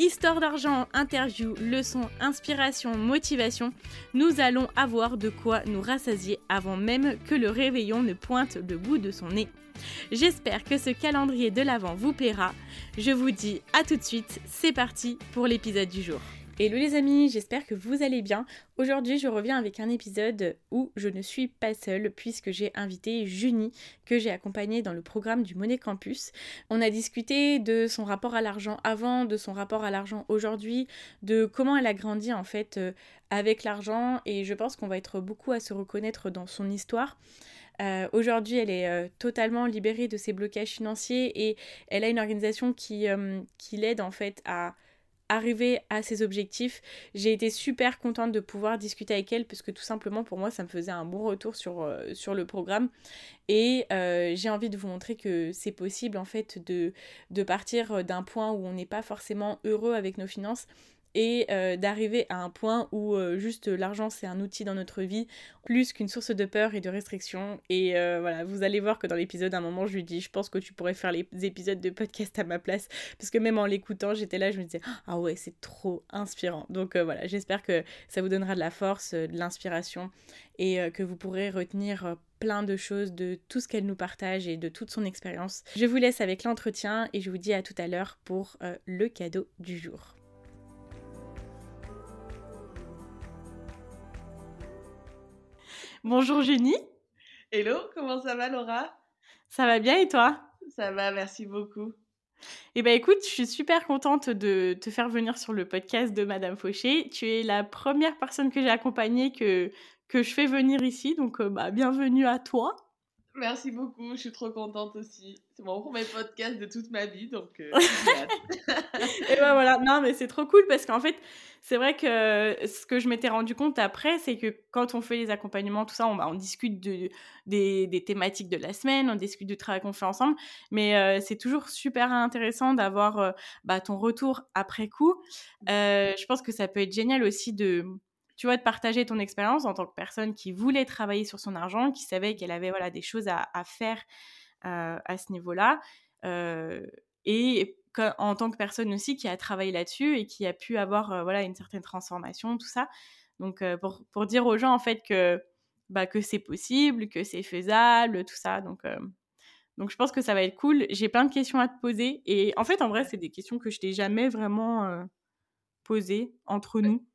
Histoire d'argent, interview, leçons, inspiration, motivation, nous allons avoir de quoi nous rassasier avant même que le réveillon ne pointe le bout de son nez. J'espère que ce calendrier de l'Avent vous plaira. Je vous dis à tout de suite, c'est parti pour l'épisode du jour. Hello les amis, j'espère que vous allez bien. Aujourd'hui, je reviens avec un épisode où je ne suis pas seule puisque j'ai invité Junie que j'ai accompagnée dans le programme du Monet Campus. On a discuté de son rapport à l'argent avant, de son rapport à l'argent aujourd'hui, de comment elle a grandi en fait euh, avec l'argent et je pense qu'on va être beaucoup à se reconnaître dans son histoire. Euh, aujourd'hui, elle est euh, totalement libérée de ses blocages financiers et elle a une organisation qui, qui l'aide en fait à arriver à ses objectifs. J'ai été super contente de pouvoir discuter avec elle parce que tout simplement pour moi ça me faisait un bon retour sur, euh, le programme et euh, j'ai envie de vous montrer que c'est possible en fait de, de partir d'un point où on n'est pas forcément heureux avec nos finances et euh, d'arriver à un point où euh, juste l'argent c'est un outil dans notre vie plus qu'une source de peur et de restriction et euh, voilà vous allez voir que dans l'épisode à un moment je lui dis je pense que tu pourrais faire les épisodes de podcast à ma place parce que même en l'écoutant j'étais là je me disais ah ouais c'est trop inspirant donc voilà j'espère que ça vous donnera de la force de l'inspiration et que vous pourrez retenir plein de choses de tout ce qu'elle nous partage et de toute son expérience. Je vous laisse avec l'entretien et je vous dis à tout à l'heure pour le cadeau du jour. Bonjour Junie. Hello, comment ça va Laura? Ça va bien et toi? Ça va, merci beaucoup. Eh bien écoute, je suis super contente de te faire venir sur le podcast de Madame Fauché. Tu es la première personne que j'ai accompagnée que, que je fais venir ici, donc euh, bah, bienvenue à toi. Merci beaucoup, je suis trop contente aussi. C'est mon premier podcast de toute ma vie, donc. Euh, et ben voilà, non, mais c'est trop cool parce qu'en fait, c'est vrai que ce que je m'étais rendu compte après, c'est que quand on fait les accompagnements, tout ça, on, bah, on discute de, des, des, thématiques de la semaine, on discute du travail qu'on fait ensemble, mais euh, c'est toujours super intéressant d'avoir euh, bah, ton retour après coup. Je pense que ça peut être génial aussi de tu vois, de partager ton expérience en tant que personne qui voulait travailler sur son argent, qui savait qu'elle avait voilà, des choses à, faire euh, à ce niveau-là. Euh, et en tant que personne aussi qui a travaillé là-dessus et qui a pu avoir euh, voilà, une certaine transformation, tout ça. Donc, pour, pour, dire aux gens, en fait, que, bah, que c'est possible, que c'est faisable, tout ça. Donc, donc, je pense que ça va être cool. J'ai plein de questions à te poser. Et en fait, en vrai, c'est des questions que je t'ai jamais vraiment posées entre nous.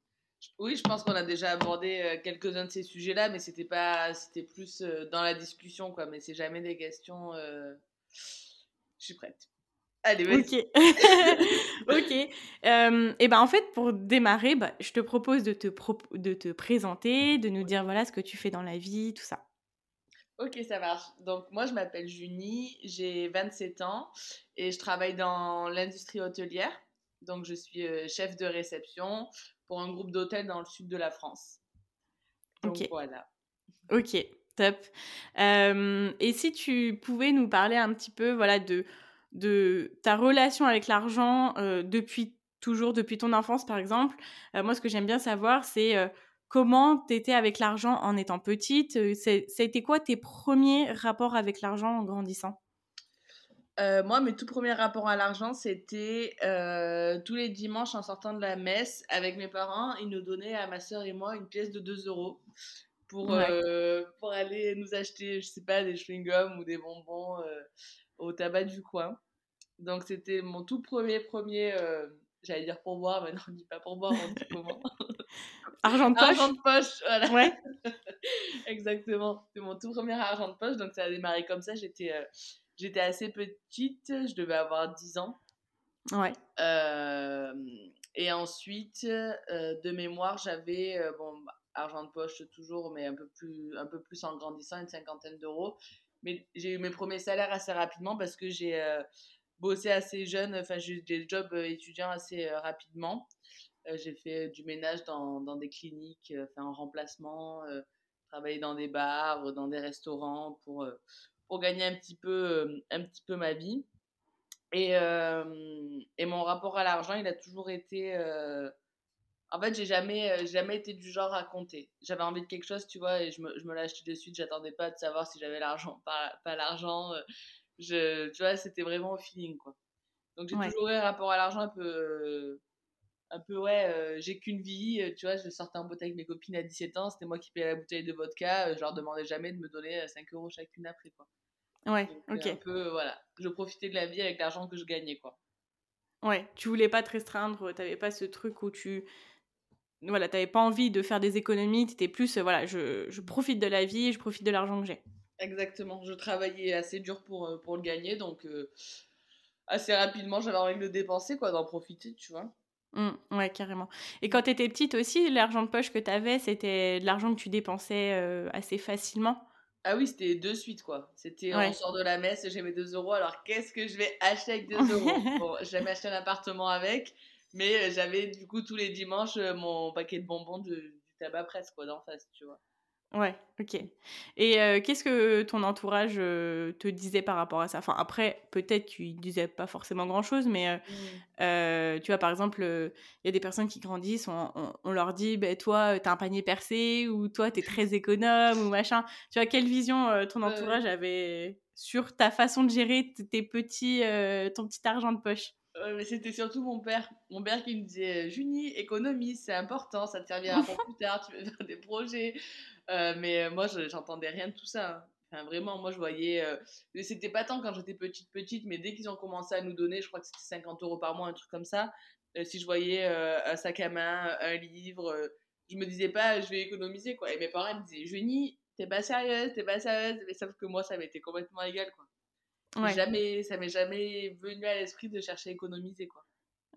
Oui, je pense qu'on a déjà abordé euh, quelques-uns de ces sujets-là, mais c'était pas, c'était plus euh, dans la discussion, quoi. Mais c'est jamais des questions. Euh, je suis prête. Allez, vas-y. Ok. ok. et ben en fait, pour démarrer, bah, je te propose de te, de te présenter, de nous dire voilà ce que tu fais dans la vie, tout ça. Ok, ça marche. Donc, moi, je m'appelle Junie, j'ai 27 ans et je travaille dans l'industrie hôtelière. Donc, je suis chef de réception pour un groupe d'hôtels dans le sud de la France. Donc, ok. Voilà. Ok, top. et si tu pouvais nous parler un petit peu voilà, de, de ta relation avec l'argent depuis toujours, depuis ton enfance par exemple. moi, ce que j'aime bien savoir, c'est comment tu étais avec l'argent en étant petite. ça a été quoi tes premiers rapports avec l'argent en grandissant? Euh, moi, mes tout premiers rapports à l'argent, c'était euh, tous les dimanches en sortant de la messe avec mes parents, ils nous donnaient à ma soeur et moi une pièce de 2 euros pour, euh, pour aller nous acheter, je sais pas, des chewing-gums ou des bonbons au tabac du coin. Donc, c'était mon tout premier, premier, j'allais dire pour boire, mais non, on dit pas pour boire, on dit comment Argent de poche Argent de poche, voilà. Ouais. Exactement. C'est mon tout premier argent de poche, donc ça a démarré comme ça. J'étais j'étais assez petite, je devais avoir 10 ans. Ouais. Euh, et ensuite, euh, de mémoire, j'avais, euh, bon, argent de poche toujours, mais un peu plus, un peu plus en grandissant, une cinquantaine d'euros. Mais j'ai eu mes premiers salaires assez rapidement parce que j'ai bossé assez jeune, enfin, j'ai eu des jobs étudiants assez rapidement. J'ai fait du ménage dans, dans des cliniques, en remplacement, travaillé dans des bars, dans des restaurants pour, pour gagner un petit peu, euh, un petit peu ma vie. Et, euh, et mon rapport à l'argent, il a toujours été. euh, En fait, j'ai jamais, jamais été du genre à compter. J'avais envie de quelque chose, tu vois, et je me, je me l'achetais de suite. J'attendais pas de savoir si j'avais l'argent, pas, pas l'argent. Je, tu vois, c'était vraiment au feeling, quoi. Donc j'ai Ouais. toujours eu un rapport à l'argent un peu. Un peu, ouais, euh, j'ai qu'une vie, euh, tu vois, je sortais en boîte avec mes copines à 17 ans, c'était moi qui payais la bouteille de vodka, euh, je leur demandais jamais de me donner euh, 5 euros chacune après, quoi. Ouais, Donc, ok. un peu, voilà, je profitais de la vie avec l'argent que je gagnais, quoi. Ouais, tu voulais pas te restreindre, t'avais pas ce truc où tu... Voilà, t'avais pas envie de faire des économies, t'étais plus, euh, voilà, je, je profite de la vie, je profite de l'argent que j'ai. Exactement, je travaillais assez dur pour, euh, pour le gagner, donc assez rapidement j'avais envie de le dépenser, quoi, d'en profiter, tu vois. Mm, ouais, carrément. Et quand t'étais petite aussi, l'argent de poche que t'avais, c'était de l'argent que tu dépensais euh, assez facilement? Ah oui, c'était de suite, quoi. C'était Ouais. on sort de la messe, j'ai mes 2 euros, alors qu'est-ce que je vais acheter avec 2 euros? Bon, j'ai jamais acheté un appartement avec, mais euh, j'avais du coup tous les dimanches euh, mon paquet de bonbons de- du tabac presse, quoi, d'en face, tu vois. Ouais, ok. Et euh, qu'est-ce que ton entourage euh, te disait par rapport à ça? Enfin, après, peut-être qu'ils disaient pas forcément grand-chose, mais euh, euh, tu vois, par exemple, il y a des personnes qui grandissent, on, on- on leur dit, ben toi, t'as un panier percé, ou toi, t'es très économe, ou machin. Tu vois, quelle vision euh, ton entourage avait sur ta façon de gérer tes petits, euh, ton petit argent de poche? Mais c'était surtout mon père. Mon père qui me disait Junie, économie, c'est important, ça te servira pour plus tard, tu veux faire des projets. Euh, mais euh, moi, je- j'entendais rien de tout ça. hein. Enfin, vraiment, moi, je voyais. euh, C'était pas tant quand j'étais petite, petite, mais dès qu'ils ont commencé à nous donner, je crois que c'était 50 euros par mois, un truc comme ça. euh, si je voyais un sac à main, un livre, je me disais pas, je vais économiser, quoi. Et mes parents ils me disaient Junie, t'es pas sérieuse, t'es pas sérieuse. Mais sauf que moi, ça m'était complètement égal, quoi. Ouais. Jamais, ça m'est jamais venu à l'esprit de chercher à économiser, quoi.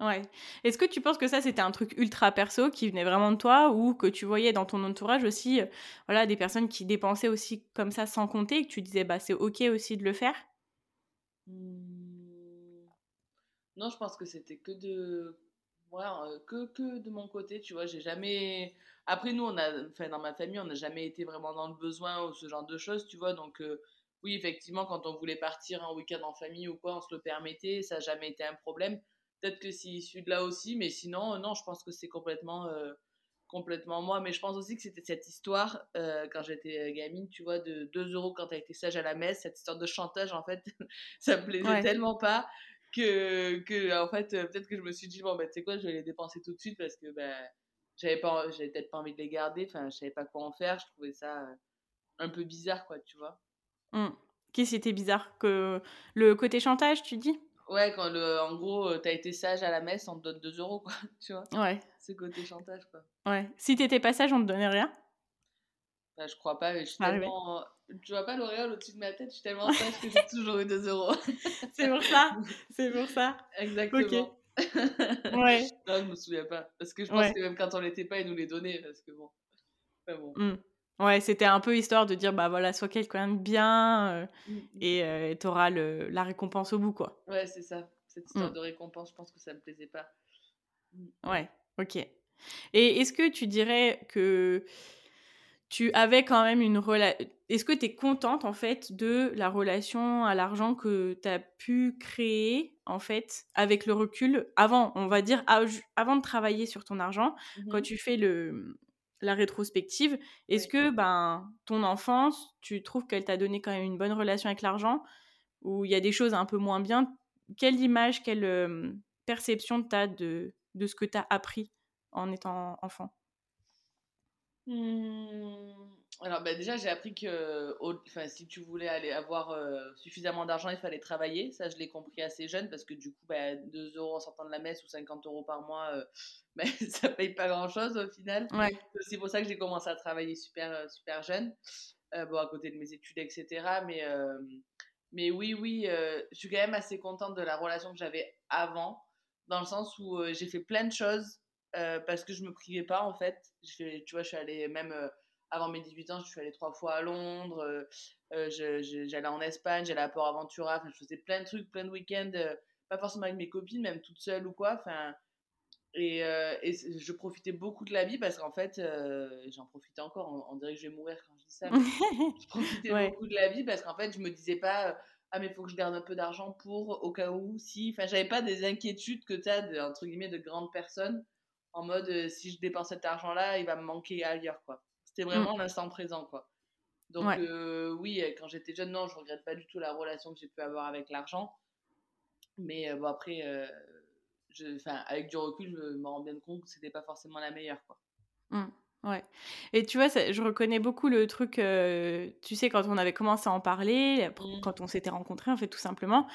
Ouais. Est-ce que tu penses que ça, c'était un truc ultra perso qui venait vraiment de toi ou que tu voyais dans ton entourage aussi, euh, voilà, des personnes qui dépensaient aussi comme ça sans compter et que tu disais, bah, c'est ok aussi de le faire? Hmm. Non, je pense que c'était que de. Ouais, euh, que, que de mon côté, tu vois. J'ai jamais. Après, nous, on a. Enfin, dans ma famille, on n'a jamais été vraiment dans le besoin ou ce genre de choses, tu vois. Donc, euh, oui, effectivement, quand on voulait partir un week-end en famille ou quoi, on se le permettait. Ça n'a jamais été un problème. Peut-être que c'est issu de là aussi, mais sinon, euh, non, je pense que c'est complètement. euh, complètement moi mais je pense aussi que c'était cette histoire euh, quand j'étais gamine tu vois de 2 euros quand t'as été sage à la messe cette histoire de chantage en fait ça me plaisait Ouais. tellement pas que, que en fait peut-être que je me suis dit bon bah tu sais quoi je vais les dépenser tout de suite parce que ben j'avais pas j'avais peut-être pas envie de les garder enfin je savais pas quoi en faire je trouvais ça un peu bizarre quoi tu vois Hmm. Qu'est-ce qui était bizarre que le côté chantage, tu dis? Ouais quand le en gros euh, t'as été sage à la messe on te donne 2 euros quoi tu vois Ouais, ce côté chantage quoi ouais. Si t'étais pas sage, on te donnait rien? Enfin, je crois pas mais je suis Ça arrivait. tellement tu vois pas l'auréole au-dessus de ma tête je suis tellement sage que j'ai toujours eu 2 euros C'est pour ça. C'est pour ça. exactement Ouais. non je me souviens pas parce que je pense Ouais. que même quand on l'était pas ils nous les donnaient parce que bon enfin bon Hmm. Ouais, c'était un peu histoire de dire, bah voilà, sois quelqu'un de bien euh, Mm, et euh, t'auras le- la récompense au bout, quoi. Ouais, c'est ça. Cette histoire Mm. de récompense, je pense que ça me plaisait pas. Ouais, ok. Et est-ce que tu dirais que tu avais quand même une relation... Est-ce que tu es contente, en fait, de la relation à l'argent que tu as pu créer, en fait, avec le recul, avant, on va dire, av- avant de travailler sur ton argent, quand tu fais le, la rétrospective, est-ce que ben, ton enfance, tu trouves qu'elle t'a donné quand même une bonne relation avec l'argent? Ou il y a des choses un peu moins bien? Quelle image, quelle euh, perception tu as de, de ce que tu as appris en étant enfant? Hmm, alors bah, déjà j'ai appris que enfin, si tu voulais aller avoir euh, suffisamment d'argent il fallait travailler. Ça je l'ai compris assez jeune parce que du coup bah, 2 euros en sortant de la messe ou 50 euros par mois euh, bah, ça paye pas grand chose au final. C'est pour ça que j'ai commencé à travailler super euh, super jeune bon à côté de mes études etc mais mais oui oui je suis quand même assez contente de la relation que j'avais avant dans le sens où j'ai fait plein de choses parce que je me privais pas en fait. Tu vois je suis allée même avant mes 18 ans, je suis allée trois fois à Londres, euh, euh, j'allais en Espagne, j'allais à Port Aventura, je faisais plein de trucs, plein de week-ends, euh, pas forcément avec mes copines, même toute seule ou quoi. Enfin, et, et, je profitais beaucoup de la vie parce qu'en fait, j'en profitais encore. On, dirait que je vais mourir quand je dis ça. je profitais beaucoup de la vie parce qu'en fait, je me disais pas, ah, mais il faut que je garde un peu d'argent pour au cas où, si. Enfin, j'avais pas des inquiétudes que tu as, de, entre guillemets, de grandes personnes en mode, si je dépense cet argent-là, il va me manquer ailleurs, quoi. C'était mmh. vraiment l'instant présent, quoi. Donc, euh, oui, quand j'étais jeune, non, je regrette pas du tout la relation que j'ai pu avoir avec l'argent. Mais euh, bon, après, euh, je, avec du recul, je me rends bien compte que c'était pas forcément la meilleure, quoi. Mmh, ouais. Et tu vois, je reconnais beaucoup le truc, tu sais, quand on avait commencé à en parler, mmh. quand on s'était rencontrés, en fait, tout simplement,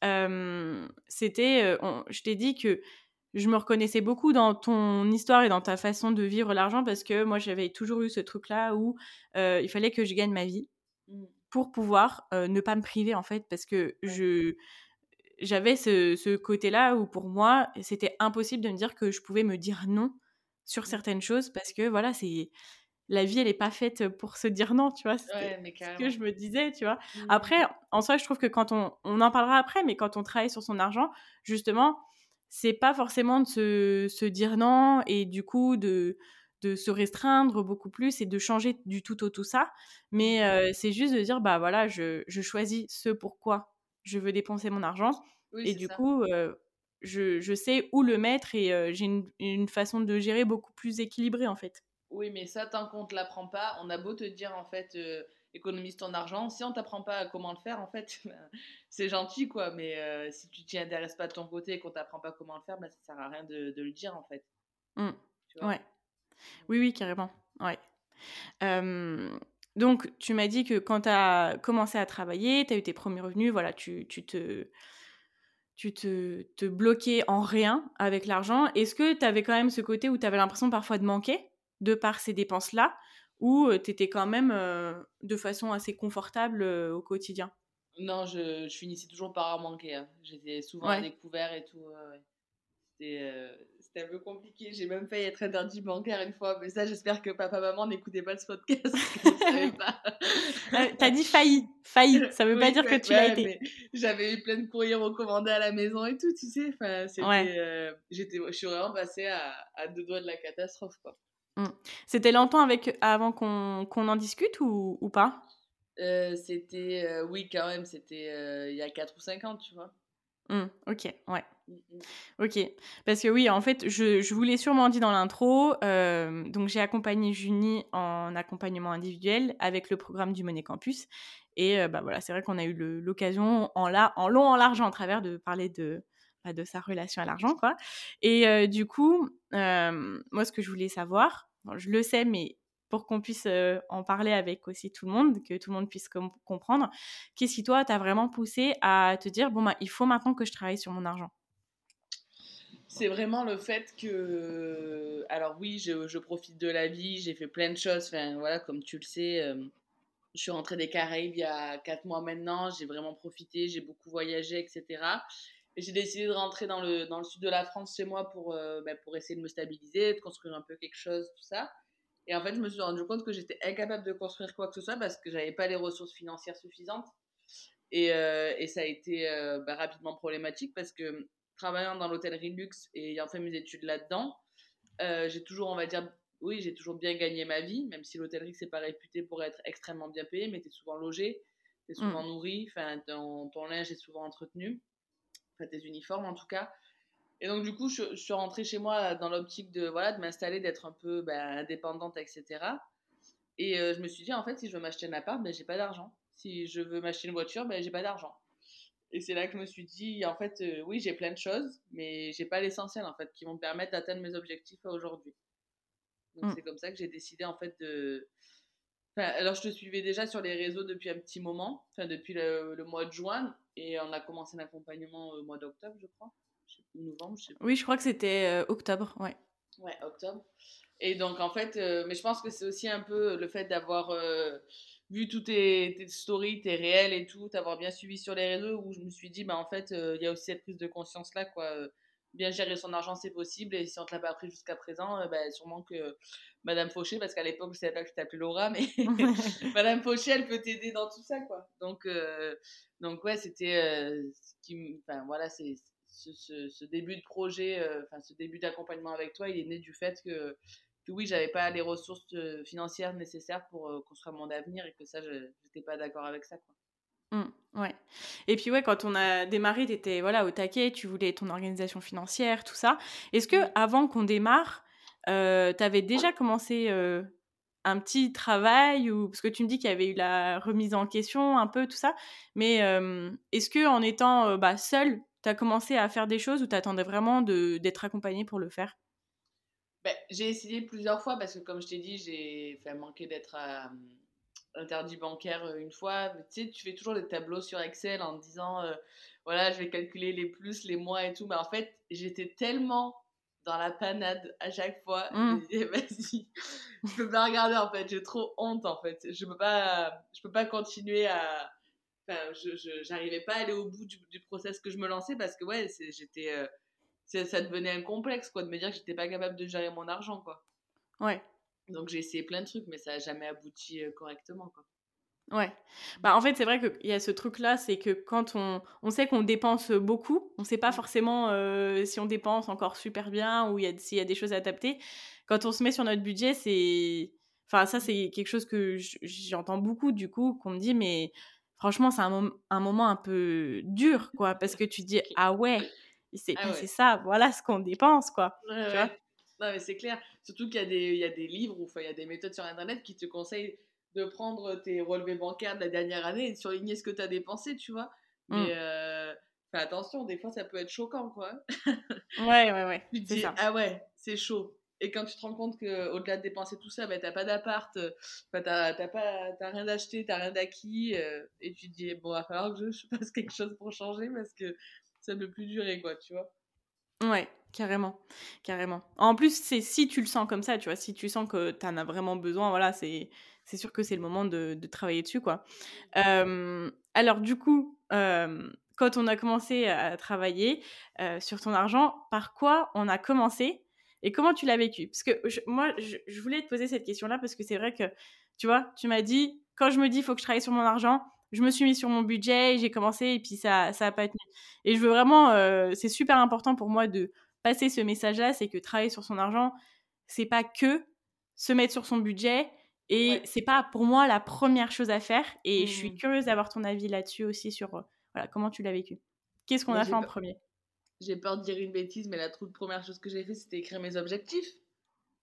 c'était, je t'ai dit que je me reconnaissais beaucoup dans ton histoire et dans ta façon de vivre l'argent parce que moi j'avais toujours eu ce truc là où euh, il fallait que je gagne ma vie mmh. pour pouvoir euh, ne pas me priver en fait parce que je j'avais ce, ce côté là où pour moi c'était impossible de me dire que je pouvais me dire non sur mmh. certaines choses parce que voilà c'est la vie elle est pas faite pour se dire non tu vois? C'est ce que je me disais tu vois? Mmh. après en soi je trouve que quand on on en parlera après mais quand on travaille sur son argent justement c'est pas forcément de se, dire non et du coup de, de se restreindre beaucoup plus et de changer du tout au tout ça. Mais mmh. c'est juste de dire, bah voilà, je, choisis ce pourquoi je veux dépenser mon argent. et du coup, je, sais où le mettre et j'ai une, une, façon de gérer beaucoup plus équilibrée en fait. Oui, mais ça, tant qu'on ne te l'apprend pas, on a beau te dire en fait économise ton argent. Si on t'apprend pas comment le faire, en fait, ben, c'est gentil, quoi. Mais euh, si tu t'y intéresses pas de ton côté et qu'on t'apprend pas comment le faire, ben, ça sert à rien de, le dire, en fait. Mmh. ouais. Oui, oui, carrément. Ouais. donc, tu m'as dit que quand tu as commencé à travailler, tu as eu tes premiers revenus, voilà, tu, tu te tu te, te bloquais en rien avec l'argent. Est-ce que tu avais quand même ce côté où tu avais l'impression parfois de manquer de par ces dépenses-là? Ou tu étais quand même de façon assez confortable au quotidien? Non, je, je, finissais toujours par en manquer. Hein. J'étais souvent à découvert et tout. C'était un peu compliqué. J'ai même failli être interdit bancaire une fois, mais ça, j'espère que papa, maman n'écoutaient pas ce podcast. T'as dit failli, failli. Ça veut pas dire que tu l'as été. J'avais eu plein de courriers recommandés à la maison et tout, tu sais. Enfin, j'étais, je suis vraiment passée à, à, deux doigts de la catastrophe, quoi. Mmh. C'était longtemps avec, avant qu'on en discute ou, ou pas? Euh, C'était, euh, oui, quand même, c'était euh, il y a 4 ou 5 ans, tu vois. Mmh, ok, ouais. Mmh, ok, parce que oui, en fait, je, je vous l'ai sûrement dit dans l'intro, donc j'ai accompagné Junie en accompagnement individuel avec le programme du Monet Campus. Et bah voilà, c'est vrai qu'on a eu l'occasion en, en long, en large, en travers de parler de, bah, de sa relation à l'argent, quoi. Et du coup, moi, ce que je voulais savoir, je le sais, mais pour qu'on puisse en parler avec aussi tout le monde, que tout le monde puisse comprendre, qu'est-ce qui, toi, t'a vraiment poussé à te dire, bon, bah, il faut maintenant que je travaille sur mon argent? C'est vraiment le fait que, alors oui, je, profite de la vie, j'ai fait plein de choses, voilà, comme tu le sais, je suis rentrée des Caraïbes il y a 4 mois maintenant, j'ai vraiment profité, j'ai beaucoup voyagé, etc. Et j'ai décidé de rentrer dans le, dans le sud de la France chez moi pour, euh, bah, pour essayer de me stabiliser, de construire un peu quelque chose, tout ça. Et en fait, je me suis rendu compte que j'étais incapable de construire quoi que ce soit parce que j'avais pas les ressources financières suffisantes. Et, euh, et ça a été euh, bah, rapidement problématique parce que travaillant dans l'hôtellerie luxe et ayant fait mes études là-dedans, j'ai toujours, on va dire, oui, j'ai toujours bien gagné ma vie, même si l'hôtellerie, c'est pas réputé pour être extrêmement bien payé, mais tu es souvent logé, tu es souvent mmh. nourri, ton, ton linge est souvent entretenu des uniformes en tout cas. Et donc du coup, je, suis rentrée chez moi dans l'optique de voilà de m'installer, d'être un peu ben, indépendante, etc. Et euh, je me suis dit en fait, si je veux m'acheter un appart, ben j'ai pas d'argent. Si je veux m'acheter une voiture, ben j'ai pas d'argent. Et c'est là que je me suis dit en fait, euh, oui, j'ai plein de choses, mais j'ai pas l'essentiel en fait qui vont me permettre d'atteindre mes objectifs aujourd'hui. Donc mm. c'est comme ça que j'ai décidé en fait de alors, je te suivais déjà sur les réseaux depuis un petit moment, enfin, depuis le, mois de juin, et on a commencé l'accompagnement au mois d'octobre, je crois. novembre, je sais pas. Oui, je crois que c'était octobre, ouais. Ouais, octobre. Et donc, en fait, mais je pense que c'est aussi un peu le fait d'avoir vu toutes tes, tes, stories, tes réels et tout, t'avoir bien suivi sur les réseaux, où je me suis dit, bah, en fait, il y a aussi cette prise de conscience-là, quoi bien gérer son argent, c'est possible. Et si on ne te l'a pas appris jusqu'à présent, euh, bah, sûrement que Madame Fauché, parce qu'à l'époque, je ne savais pas que je t'appelais Laura, mais Madame Fauché, elle peut t'aider dans tout ça, quoi. Donc, euh, donc ouais, c'était euh, enfin voilà, c'est ce, ce, début de projet, enfin ce début d'accompagnement avec toi, il est né du fait que, que oui, j'avais pas les ressources financières nécessaires pour construire mon avenir et que ça, je n'étais pas d'accord avec ça, quoi. Mmh, ouais. Et puis ouais, quand on a démarré, tu étais voilà, au taquet, tu voulais ton organisation financière, tout ça. Est-ce que avant qu'on démarre, euh, tu avais déjà commencé euh, un petit travail ou parce que tu me dis qu'il y avait eu la remise en question, un peu tout ça. Mais est-ce que en étant bah, seule, tu as commencé à faire des choses ou tu attendais vraiment d'être accompagnée pour le faire? Ben, J'ai essayé plusieurs fois parce que comme je t'ai dit, j'ai manquer d'être interdit bancaire euh, une fois. tu sais, tu fais toujours des tableaux sur Excel en disant, euh, voilà, je vais calculer les plus, les moins et tout. Mais en fait, j'étais tellement dans la panade à chaque fois. Mmh. Vas-y, je peux pas regarder en fait. J'ai trop honte en fait. Je peux pas, je peux pas continuer à. Enfin, je j'arrivais pas à aller au bout du, du, process que je me lançais parce que ouais, j'étais, euh, ça devenait un complexe quoi de me dire que j'étais pas capable de gérer mon argent quoi. Ouais. Donc j'ai essayé plein de trucs, mais ça n'a jamais abouti correctement. Quoi. Ouais. Bah, en fait, c'est vrai qu'il y a ce truc-là, c'est que quand on, on sait qu'on dépense beaucoup, on ne sait pas mmh. forcément si on dépense encore super bien ou s'il y a des choses à adapter. Quand on se met sur notre budget, c'est. Enfin, ça, c'est quelque chose que j'entends beaucoup, du coup, qu'on me dit, mais franchement, c'est un, un, moment un peu dur, quoi, parce que tu dis, ah ouais, c'est ah ça, voilà ce qu'on dépense, quoi. tu vois? Non, mais c'est clair. Surtout qu'il y, a des, il y a des livres ou il y a des méthodes sur Internet qui te conseillent de prendre tes relevés bancaires de la dernière année et de surligner ce que tu as dépensé, tu vois. Mmh. Mais euh, fais attention, des fois ça peut être choquant, quoi. ouais, ouais, ouais. Tu te dis, ah ouais, c'est chaud. Et quand tu te rends compte qu'au-delà de dépenser tout ça, bah, t'as pas d'appart, euh, t'as, pas, t'as rien d'acheté, t'as rien d'acquis, euh, et tu te dis, bon, il va falloir que je, fasse quelque chose pour changer parce que ça ne peut plus durer, quoi, tu vois. Ouais, carrément, carrément. En plus, c'est si tu le sens comme ça, tu vois, si tu sens que tu en as vraiment besoin, voilà, c'est c'est sûr que c'est le moment de, de, travailler dessus, quoi. alors, du coup, quand on a commencé à travailler sur ton argent, par quoi on a commencé et comment tu l'as vécu? Parce que moi, je, voulais te poser cette question-là parce que c'est vrai que, tu vois, tu m'as dit, quand je me dis, il faut que je travaille sur mon argent, je me suis mis sur mon budget, j'ai commencé et puis ça ça a pas tenu. Et je veux vraiment, euh, c'est super important pour moi de passer ce message-là, c'est que travailler sur son argent, c'est pas que se mettre sur son budget et c'est pas pour moi la première chose à faire. Et je suis mmh. curieuse d'avoir ton avis là-dessus aussi sur euh, voilà comment tu l'as vécu. Qu'est-ce qu'on a fait en premier? J'ai peur de dire une bêtise, mais la toute première chose que j'ai fait, c'était écrire mes objectifs.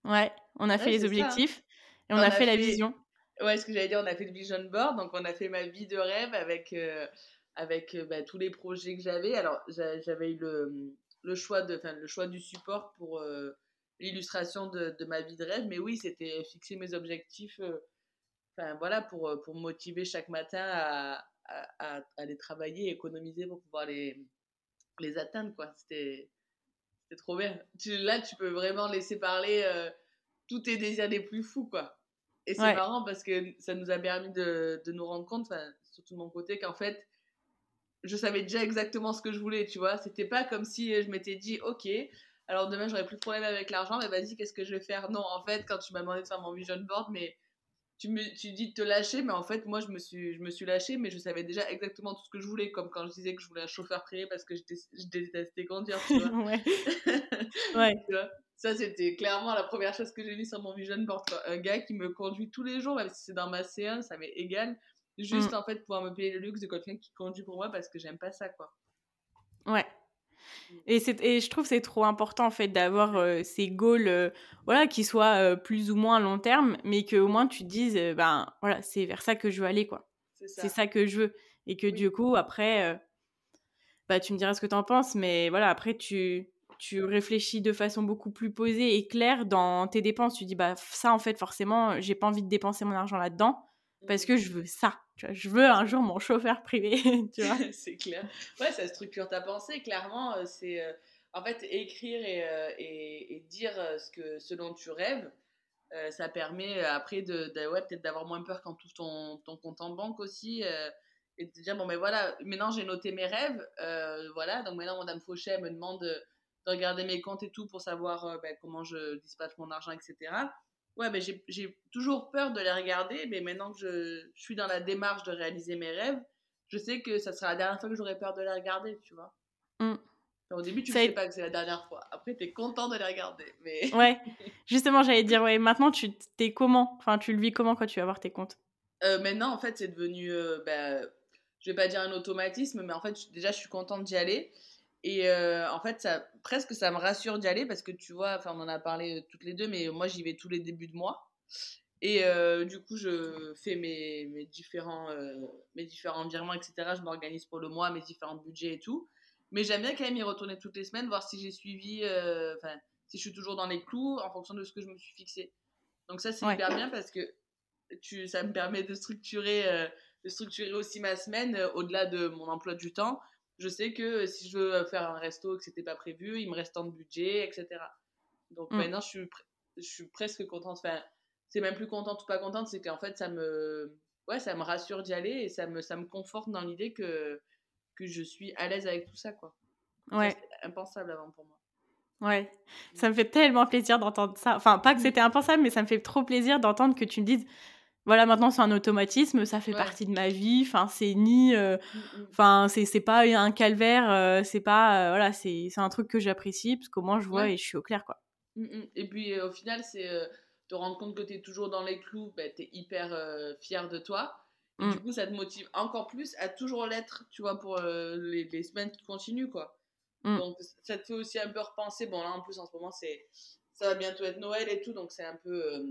Ouais, on a fait les objectifs et on, a, fait, la vision. Ouais, ce que j'allais dire, on a fait le vision board, donc on a fait ma vie de rêve avec, euh, avec euh, bah, tous les projets que j'avais. Alors, j'avais eu le, le, choix de, le choix du support pour euh, l'illustration de, de, ma vie de rêve, mais oui, c'était fixer mes objectifs voilà, pour, pour motiver chaque matin à, à, à, aller travailler, économiser pour pouvoir les, les atteindre. quoi. C'était trop bien. Tu, là, tu peux vraiment laisser parler tous tes désirs les plus fous. quoi. Et c'est marrant parce que ça nous a permis de, de nous rendre compte, surtout de mon côté, qu'en fait, je savais déjà exactement ce que je voulais, tu vois. C'était pas comme si je m'étais dit, ok, alors demain j'aurai plus de problème avec l'argent, mais vas-y, qu'est-ce que je vais faire? Non, en fait, quand tu m'as demandé de faire mon vision board, mais tu me tu dis de te lâcher, mais en fait, moi je me suis, je me suis lâchée, mais je savais déjà exactement tout ce que je voulais, comme quand je disais que je voulais un chauffeur privé parce que je, détestais conduire, tu vois. ouais. ouais. tu vois? Ça, c'était clairement la première chose que j'ai mis sur mon vision board. Un gars qui me conduit tous les jours, même si c'est dans ma C1, ça m'est égal. Juste, mm. en fait, pouvoir me payer le luxe de quelqu'un qui conduit pour moi parce que j'aime pas ça, quoi. Ouais. Mm. Et, et je trouve que c'est trop important, en fait, d'avoir euh, ces goals, euh, voilà, qui soient euh, plus ou moins à long terme, mais qu'au moins tu te dises, ben, voilà, c'est vers ça que je veux aller, quoi. C'est ça. que je veux. Et que du coup, après, bah, tu me diras ce que tu en penses, mais voilà, après, tu tu réfléchis de façon beaucoup plus posée et claire dans tes dépenses. Tu dis, bah, ça, en fait, forcément, j'ai pas envie de dépenser mon argent là-dedans parce que je veux ça. Tu vois, je veux un jour mon chauffeur privé, tu vois. c'est clair. Ouais, ça structure ta pensée, clairement. Euh, c'est euh, en fait écrire et, euh, et, dire ce, que, ce dont tu rêves. ça permet après de, ouais, peut-être d'avoir moins peur quand tu ouvres ton, ton, compte en banque aussi et de te dire bon mais voilà maintenant j'ai noté mes rêves voilà donc maintenant madame Fauchet me demande de, regarder mes comptes et tout pour savoir ben, comment je dispatche mon argent etc ouais, mais j'ai toujours peur de les regarder, mais maintenant que je, je, suis dans la démarche de réaliser mes rêves, je sais que ça sera la dernière fois que j'aurai peur de les regarder, tu vois. Mmh. au début, tu ne sais pas que c'est la dernière fois. Après, tu es content de les regarder. Mais... Ouais, justement, j'allais dire, ouais, maintenant, tu t'es comment? Enfin, tu le vis comment quand tu vas voir tes comptes? Euh, Maintenant, en fait, c'est devenu, euh, ben, je vais pas dire un automatisme, mais en fait, déjà, je suis contente d'y aller. Et euh, en fait, ça, presque ça me rassure d'y aller parce que tu vois, enfin, on en a parlé euh, toutes les deux, mais moi j'y vais tous les débuts de mois. Et euh, du coup, je fais mes, mes différents, mes différents virements, etc. Je m'organise pour le mois, mes différents budgets et tout. Mais j'aime bien quand même y retourner toutes les semaines, voir si j'ai suivi, enfin, si je suis toujours dans les clous en fonction de ce que je me suis fixé. Donc ça, c'est hyper bien parce que tu, ça me permet de structurer, de structurer aussi ma semaine au-delà de mon emploi du temps je sais que si je veux faire un resto et que c'était pas prévu, il me reste tant de budget, etc. Donc mm. maintenant, je suis, je suis presque contente. Enfin, c'est même plus contente ou pas contente, c'est qu'en fait, ça me, ouais, ça me rassure d'y aller et ça me, ça me conforte dans l'idée que, que je suis à l'aise avec tout ça, quoi. Ouais. Impensable avant pour moi. Ouais, mm. ça me fait tellement plaisir d'entendre ça. Enfin, pas que mm. c'était impensable, mais ça me fait trop plaisir d'entendre que tu me dises voilà, maintenant c'est un automatisme, ça fait partie de ma vie. Enfin, c'est ni, euh, mmh, mmh. enfin, c'est pas un calvaire, euh, c'est pas, euh, voilà, c'est un truc que j'apprécie parce qu'au moins je vois et je suis au clair, quoi. Mmh, et puis au final, c'est te rendre compte que tu es toujours dans les clous, bah, tu es hyper fier de toi. Et du coup, ça te motive encore plus à toujours l'être, tu vois, pour les, les, semaines qui continuent, quoi. Donc, ça te fait aussi un peu repenser. Bon, là, en plus, en ce moment, c'est ça va bientôt être Noël et tout, donc c'est un peu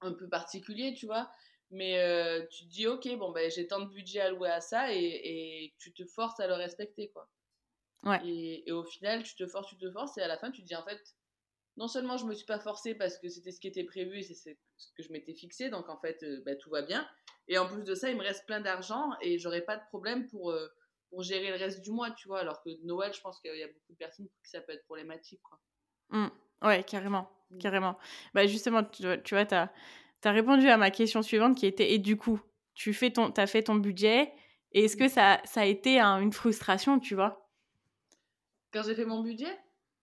un peu particulier, tu vois. Mais euh, tu te dis, ok, bon, ben, j'ai tant de budget alloué à ça et, et, tu te forces à le respecter, quoi. Ouais. Et, et, au final, tu te forces, tu te forces et à la fin, tu te dis, en fait, non seulement je me suis pas forcée parce que c'était ce qui était prévu et c'est ce que je m'étais fixé, donc en fait, euh, bah, tout va bien. Et en plus de ça, il me reste plein d'argent et j'aurai pas de problème pour, euh, pour gérer le reste du mois, tu vois. Alors que Noël, je pense qu'il y a beaucoup de personnes pour qui ça peut être problématique, quoi. Mmh. Ouais, carrément. Mmh. Carrément. Bah justement, tu, tu vois, tu as, as, répondu à ma question suivante qui était et du coup, tu fais ton, as fait ton budget et est-ce que mmh. ça, ça a été une frustration, tu vois? Quand j'ai fait mon budget?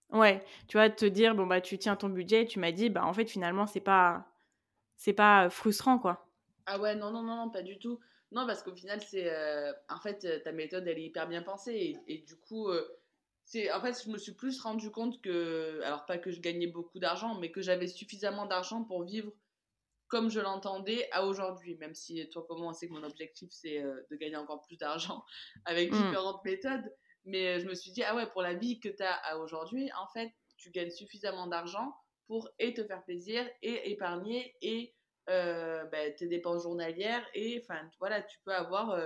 Ouais, tu vois, te dire, bon, bah tu tiens ton budget, tu m'as dit, bah en fait, finalement, c'est pas, c'est pas frustrant, quoi. Ah ouais, non, non, non, non, pas du tout. Non, parce qu'au final, c'est. Euh, en fait, ta méthode, elle est hyper bien pensée. Et, et du coup, euh, en fait je me suis plus rendu compte que alors pas que je gagnais beaucoup d'argent mais que j'avais suffisamment d'argent pour vivre comme je l'entendais à aujourd'hui même si toi comment on sait que mon objectif c'est euh, de gagner encore plus d'argent avec mmh. différentes méthodes mais euh, je me suis dit ah ouais pour la vie que tu as à aujourd'hui en fait tu gagnes suffisamment d'argent pour et te faire plaisir et épargner et euh, bah, tes dépenses journalières et enfin voilà tu peux avoir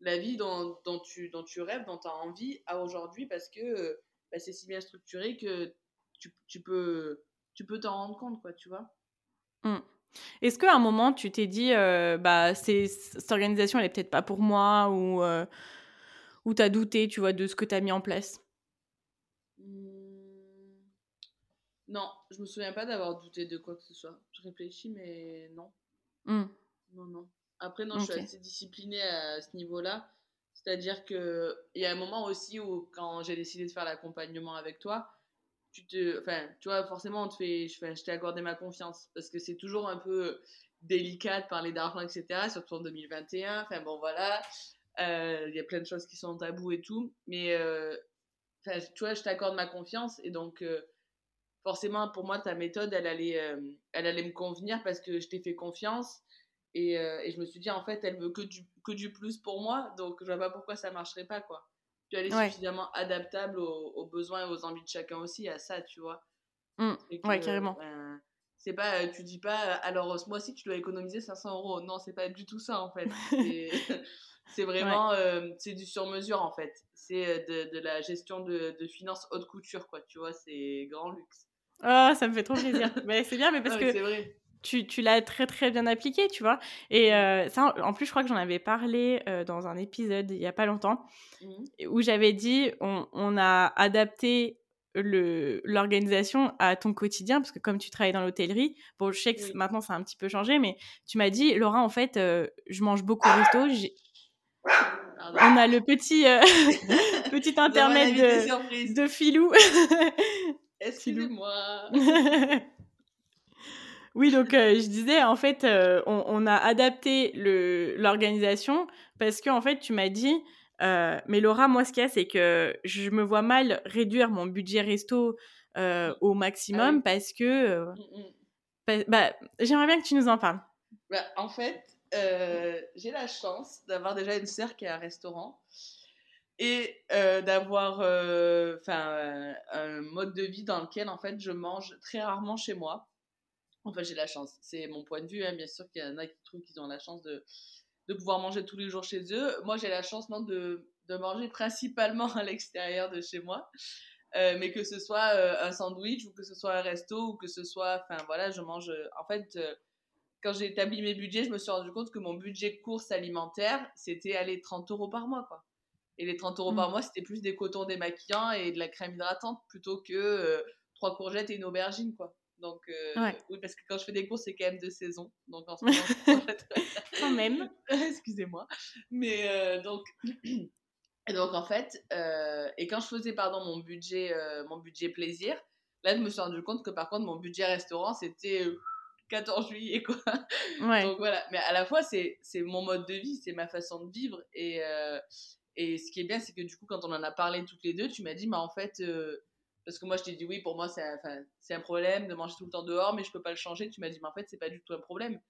la vie dont, dont, tu, dont tu rêves, dont tu as envie à aujourd'hui parce que euh, bah, c'est si bien structuré que tu, tu peux tu peux t'en rendre compte, quoi, tu vois. Mmh. Est-ce qu'à un moment, tu t'es dit, euh, bah, cette organisation, elle est peut-être pas pour moi ou, euh, ou tu as douté, tu vois, de ce que tu as mis en place? Mmh. Non, je me souviens pas d'avoir douté de quoi que ce soit. Je réfléchis, mais non. Mmh. Non, non. Après, non, je suis assez disciplinée à ce niveau-là. C'est-à-dire qu'il y a un moment aussi où, quand j'ai décidé de faire l'accompagnement avec toi, tu te. Enfin, tu vois, forcément, on te fait, je, je t'ai accordé ma confiance. Parce que c'est toujours un peu délicat de parler d'argent, etc. Surtout en 2021. Enfin, bon, voilà. Euh, il y a plein de choses qui sont tabous et tout. Mais, euh, tu vois, je t'accorde ma confiance. Et donc, euh, forcément, pour moi, ta méthode, elle allait, elle allait me convenir parce que je t'ai fait confiance et, euh, et, je me suis dit, en fait, elle veut que du, que du plus pour moi, donc je vois pas pourquoi ça marcherait pas, quoi. Puis elle est suffisamment adaptable aux, besoins et aux envies de chacun aussi, à ça, tu vois. Mmh. ouais, carrément. Ben, C'est pas, tu dis pas, alors ce mois-ci, tu dois économiser 500 euros. Non, c'est pas du tout ça, en fait. C'est vraiment, c'est du sur-mesure, en fait. C'est de, de, la gestion de, de, finances haute couture, quoi. Tu vois, c'est grand luxe. Oh, ça me fait trop plaisir. mais c'est bien, mais parce que vrai. Tu, tu l'as très très bien appliqué, tu vois. Et mmh. ça, en plus, je crois que j'en avais parlé dans un épisode il y a pas longtemps, mmh. où j'avais dit on, on, a adapté l'organisation à ton quotidien, parce que comme tu travailles dans l'hôtellerie, bon, je sais que maintenant ça a un petit peu changé, mais tu m'as dit, Laura, en fait, je mange beaucoup au resto. On a le petit, euh, petit intermède de, de, Filou. Excusez-moi. oui, donc euh, je disais, en fait, euh, on, on, a adapté l'organisation parce que, en fait, tu m'as dit, euh, mais Laura, moi, ce qu'il y a, c'est que je me vois mal réduire mon budget resto au maximum ah parce que. Mmh, mmh. bah, J'aimerais bien que tu nous en parles. Bah, en fait, j'ai la chance d'avoir déjà une sœur qui a un restaurant et d'avoir un mode de vie dans lequel, en fait, je mange très rarement chez moi. Enfin, j'ai la chance. C'est mon point de vue. Hein. Bien sûr qu'il y en a qui trouvent qu'ils ont la chance de de pouvoir manger tous les jours chez eux. Moi, j'ai la chance non, de, de manger principalement à l'extérieur de chez moi. Euh, mais que ce soit euh, un sandwich ou que ce soit un resto ou que ce soit, enfin voilà, je mange. en fait, euh, quand j'ai établi mes budgets, je me suis rendu compte que mon budget course alimentaire, c'était aller 30 euros par mois, quoi. Et les 30 euros par mmh. mois, c'était plus des cotons démaquillants et de la crème hydratante plutôt que trois courgettes et une aubergine, quoi. Donc, euh, oui, parce que quand je fais des courses, c'est quand même de saison. Donc, en ce moment, quand même. Excusez-moi. Mais euh, donc, et donc, en fait, euh, et quand je faisais, pardon, mon budget, mon budget plaisir, là, je me suis rendu compte que par contre, mon budget restaurant, c'était 14 juillet, quoi. Donc, voilà. Mais à la fois, c'est mon mode de vie, c'est ma façon de vivre. Et, et ce qui est bien, c'est que du coup, quand on en a parlé toutes les deux, tu m'as dit, mais en fait, parce que moi, je t'ai dit, oui, pour moi, c'est un, problème de manger tout le temps dehors, mais je peux pas le changer. Tu m'as dit, mais en fait, c'est pas du tout un problème.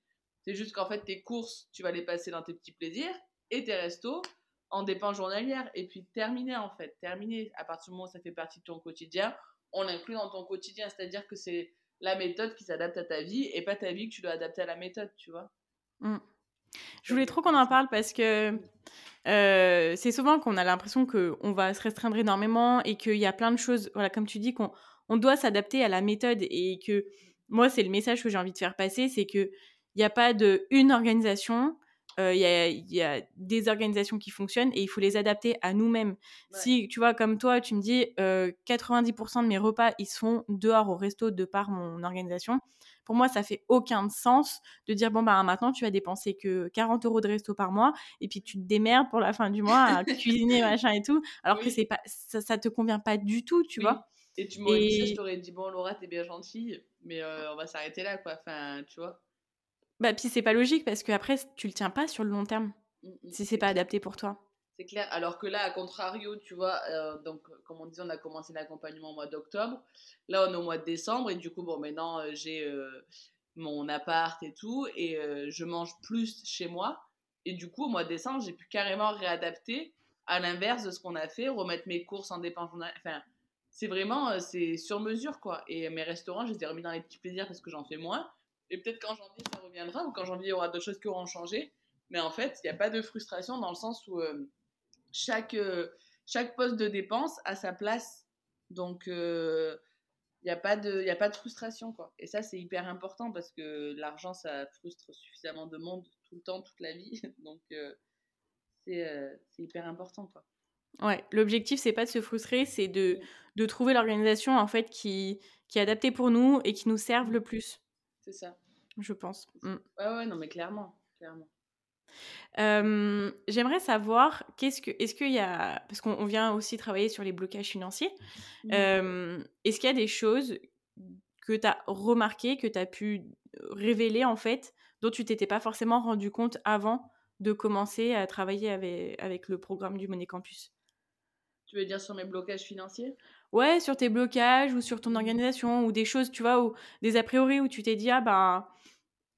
C'est juste qu'en fait, tes courses, tu vas les passer dans tes petits plaisirs et tes restos en dépenses journalières. Et puis, terminer, en fait. Terminer. À partir du moment où ça fait partie de ton quotidien, on l'inclut dans ton quotidien. C'est-à-dire que c'est la méthode qui s'adapte à ta vie et pas ta vie que tu dois adapter à la méthode, tu vois. Mmh. Je voulais trop qu'on en parle parce que euh, c'est souvent qu'on a l'impression qu'on va se restreindre énormément et qu'il y a plein de choses, voilà, comme tu dis, qu'on on doit s'adapter à la méthode et que moi, c'est le message que j'ai envie de faire passer, c'est qu'il n'y a pas de une organisation, euh, il y, a, y, a, des organisations qui fonctionnent et il faut les adapter à nous-mêmes. Si, tu vois, comme toi, tu me dis 90% euh, de mes repas, ils sont dehors au resto de par mon organisation pour moi, ça fait aucun sens de dire bon, bah maintenant, tu vas dépenser que 40 euros de resto par mois et puis tu te démerdes pour la fin du mois à cuisiner, machin et tout, alors que c'est pas, ça, ça te convient pas du tout, tu vois? Et tu m'aurais dit ça, je t'aurais dit bon, Laura, t'es bien gentille, mais euh, on va s'arrêter là, quoi. Enfin, tu vois? Bah, puis c'est pas logique parce que après, tu le tiens pas sur le long terme mmh, mmh, si c'est pas adapté pour toi. C'est clair. Alors que là, à contrario, tu vois, euh, donc, comme on disait, on a commencé l'accompagnement au mois d'octobre. Là, on est au mois de décembre. Et du coup, bon, maintenant, euh, j'ai euh, mon appart et tout. Et je mange plus chez moi. Et du coup, au mois de décembre, j'ai pu carrément réadapter à l'inverse de ce qu'on a fait, remettre mes courses en dépenses. Enfin, c'est vraiment, c'est sur mesure, quoi. Et mes restaurants, je les ai remis dans les petits plaisirs parce que j'en fais moins. Et peut-être qu'en janvier, ça reviendra. Ou qu'en janvier, il y aura d'autres choses qui auront changé. Mais en fait, il n'y a pas de frustration dans le sens où chaque, euh, chaque poste de dépense a sa place. Donc, il euh, n'y a, pas de, a pas de frustration. Quoi. Et ça, c'est hyper important parce que l'argent, ça frustre suffisamment de monde tout le temps, toute la vie. Donc, euh, c'est hyper important. Quoi. Ouais, l'objectif, c'est pas de se frustrer, c'est de, de trouver l'organisation en fait qui, qui est adaptée pour nous et qui nous serve le plus. C'est ça. Je pense. Mm. Ouais, ouais, non, mais clairement. clairement. J'aimerais savoir, qu'est-ce que, est-ce qu'il y a, parce qu'on vient aussi travailler sur les blocages financiers, mmh. est-ce qu'il y a des choses que tu as remarquées, que tu as pu révéler en fait, dont tu t'étais pas forcément rendu compte avant de commencer à travailler avec, avec le programme du Money Campus? Tu veux dire sur mes blocages financiers? Ouais, sur tes blocages ou sur ton mmh. organisation ou des choses, tu vois, ou des a priori où tu t'es dit, ah bah,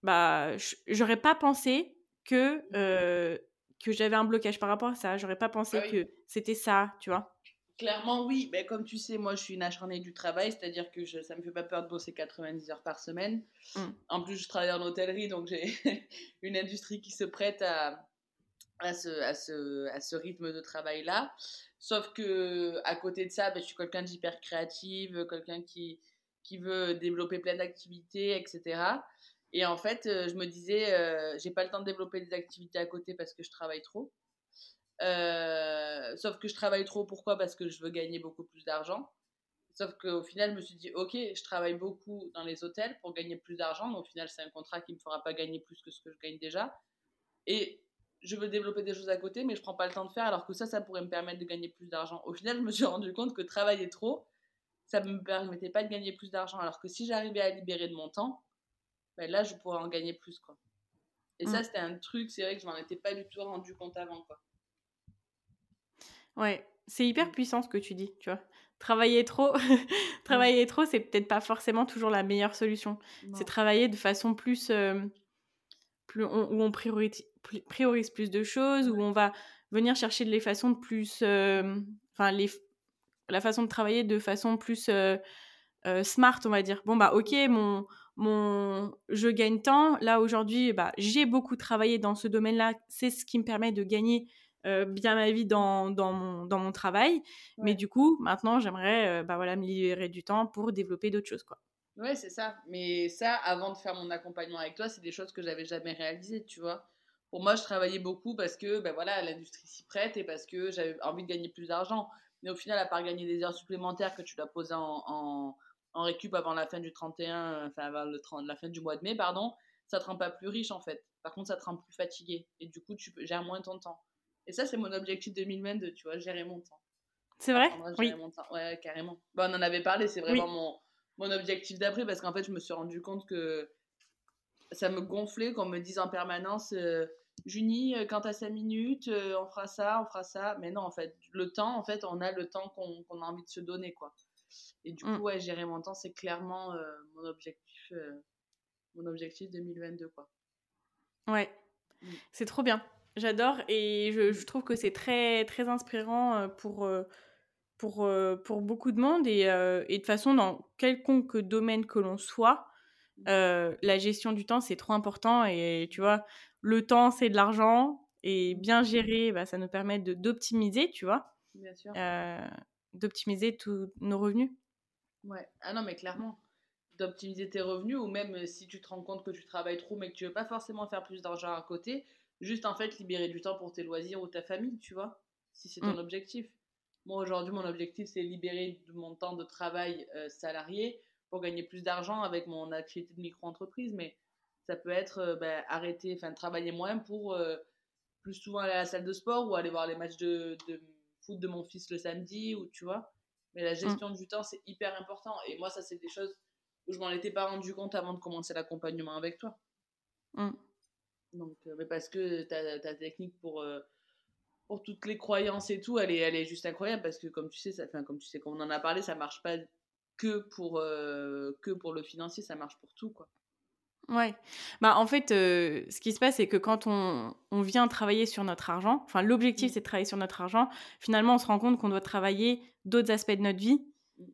bah j'aurais pas pensé que, que j'avais un blocage par rapport à ça. J'aurais pas pensé ah que c'était ça, tu vois. Clairement, oui. Mais comme tu sais, moi, je suis une acharnée du travail, c'est-à-dire que je, ça me fait pas peur de bosser 90 heures par semaine. Mm. En plus, je travaille en hôtellerie, donc j'ai une industrie qui se prête à, à, ce, à, ce, à ce rythme de travail-là. Sauf que à côté de ça, ben, je suis quelqu'un d'hyper créative, quelqu'un qui, qui veut développer plein d'activités, etc. Et en fait, euh, je me disais, euh, j'ai pas le temps de développer des activités à côté parce que je travaille trop. Euh, sauf que je travaille trop, pourquoi? Parce que je veux gagner beaucoup plus d'argent. Sauf qu'au final, je me suis dit, ok, je travaille beaucoup dans les hôtels pour gagner plus d'argent, mais au final, c'est un contrat qui me fera pas gagner plus que ce que je gagne déjà. Et je veux développer des choses à côté, mais je prends pas le temps de faire, alors que ça, ça pourrait me permettre de gagner plus d'argent. Au final, je me suis rendu compte que travailler trop, ça me permettait pas de gagner plus d'argent, alors que si j'arrivais à libérer de mon temps, ben là, je pourrais en gagner plus, quoi. Et ça, mm. c'était un truc, c'est vrai que je m'en étais pas du tout rendu compte avant, quoi. Ouais, c'est hyper mmh. puissant ce que tu dis, tu vois. Travailler trop, travailler trop, c'est peut-être pas forcément toujours la meilleure solution. C'est travailler de façon plus, plus où on priorise, priorise, plus de choses, où on va venir chercher les façons de plus, enfin les, la façon de travailler de façon plus smart, on va dire. Bon bah ok, mon, mon, je gagne tant. Là aujourd'hui, bah j'ai beaucoup travaillé dans ce domaine-là. C'est ce qui me permet de gagner euh, bien ma vie dans, dans, mon, dans mon travail. Mais du coup, maintenant, j'aimerais euh, bah voilà, me libérer du temps pour développer d'autres choses. Quoi. Ouais, c'est ça. Mais ça, avant de faire mon accompagnement avec toi, c'est des choses que j'avais jamais réalisées, tu vois. Pour moi, je travaillais beaucoup parce que ben voilà, l'industrie s'y prête et parce que j'avais envie de gagner plus d'argent. Mais au final, à part gagner des heures supplémentaires que tu dois poser en, en, en récup avant la fin du 31, enfin avant le 30, la fin du mois de mai, pardon, ça te rend pas plus riche en fait. Par contre, ça te rend plus fatigué. Et du coup, tu gères moins ton temps. Et ça, c'est mon objectif 2022, tu vois, gérer mon temps. C'est vrai? Oui. Mon temps. Ouais, carrément. Bah, on en avait parlé, c'est vraiment mon, mon objectif d'après parce qu'en fait, je me suis rendu compte que ça me gonflait qu'on me dise en permanence euh, Junie, euh, quand t'as 5 minutes, euh, on fera ça, on fera ça. Mais non, en fait, le temps, en fait, on a le temps qu'on a envie de se donner, quoi. Et du mm. coup, ouais, gérer mon temps, c'est clairement mon objectif mon objectif 2022, quoi. Ouais, mm. c'est trop bien. J'adore et je, trouve que c'est très, très inspirant euh, pour, euh, pour, euh, pour beaucoup de monde et, et de façon, dans quelconque domaine que l'on soit, mmh. la gestion du temps, c'est trop important et tu vois, le temps, c'est de l'argent et mmh. bien gérer, bah, ça nous permet d'optimiser, tu vois, d'optimiser tous nos revenus. Ouais, ah non, mais clairement, d'optimiser tes revenus ou même si tu te rends compte que tu travailles trop mais que tu veux pas forcément faire plus d'argent à côté, juste en fait libérer du temps pour tes loisirs ou ta famille, tu vois, si c'est ton mm. objectif. Moi aujourd'hui, mon objectif c'est libérer mon temps de travail euh, salarié pour gagner plus d'argent avec mon activité de micro-entreprise, mais ça peut être euh, ben, arrêter, enfin travailler moins pour euh, plus souvent aller à la salle de sport ou aller voir les matchs de, foot de mon fils le samedi, ou tu vois. Mais la mm. gestion du temps c'est hyper important et moi ça c'est des choses où je m'en étais pas rendu compte avant de commencer l'accompagnement avec toi. Mm. Donc, euh, mais parce que ta, ta technique pour, euh, pour toutes les croyances et tout, elle est, elle est juste incroyable parce que comme tu sais, ça, comme tu sais, comme on en a parlé, ça marche pas que pour, euh, que pour le financier, ça marche pour tout, quoi. Ouais. Bah, en fait, ce qui se passe, c'est que quand on, on, vient travailler sur notre argent, enfin, l'objectif, mmh. c'est de travailler sur notre argent, finalement, on se rend compte qu'on doit travailler d'autres aspects de notre vie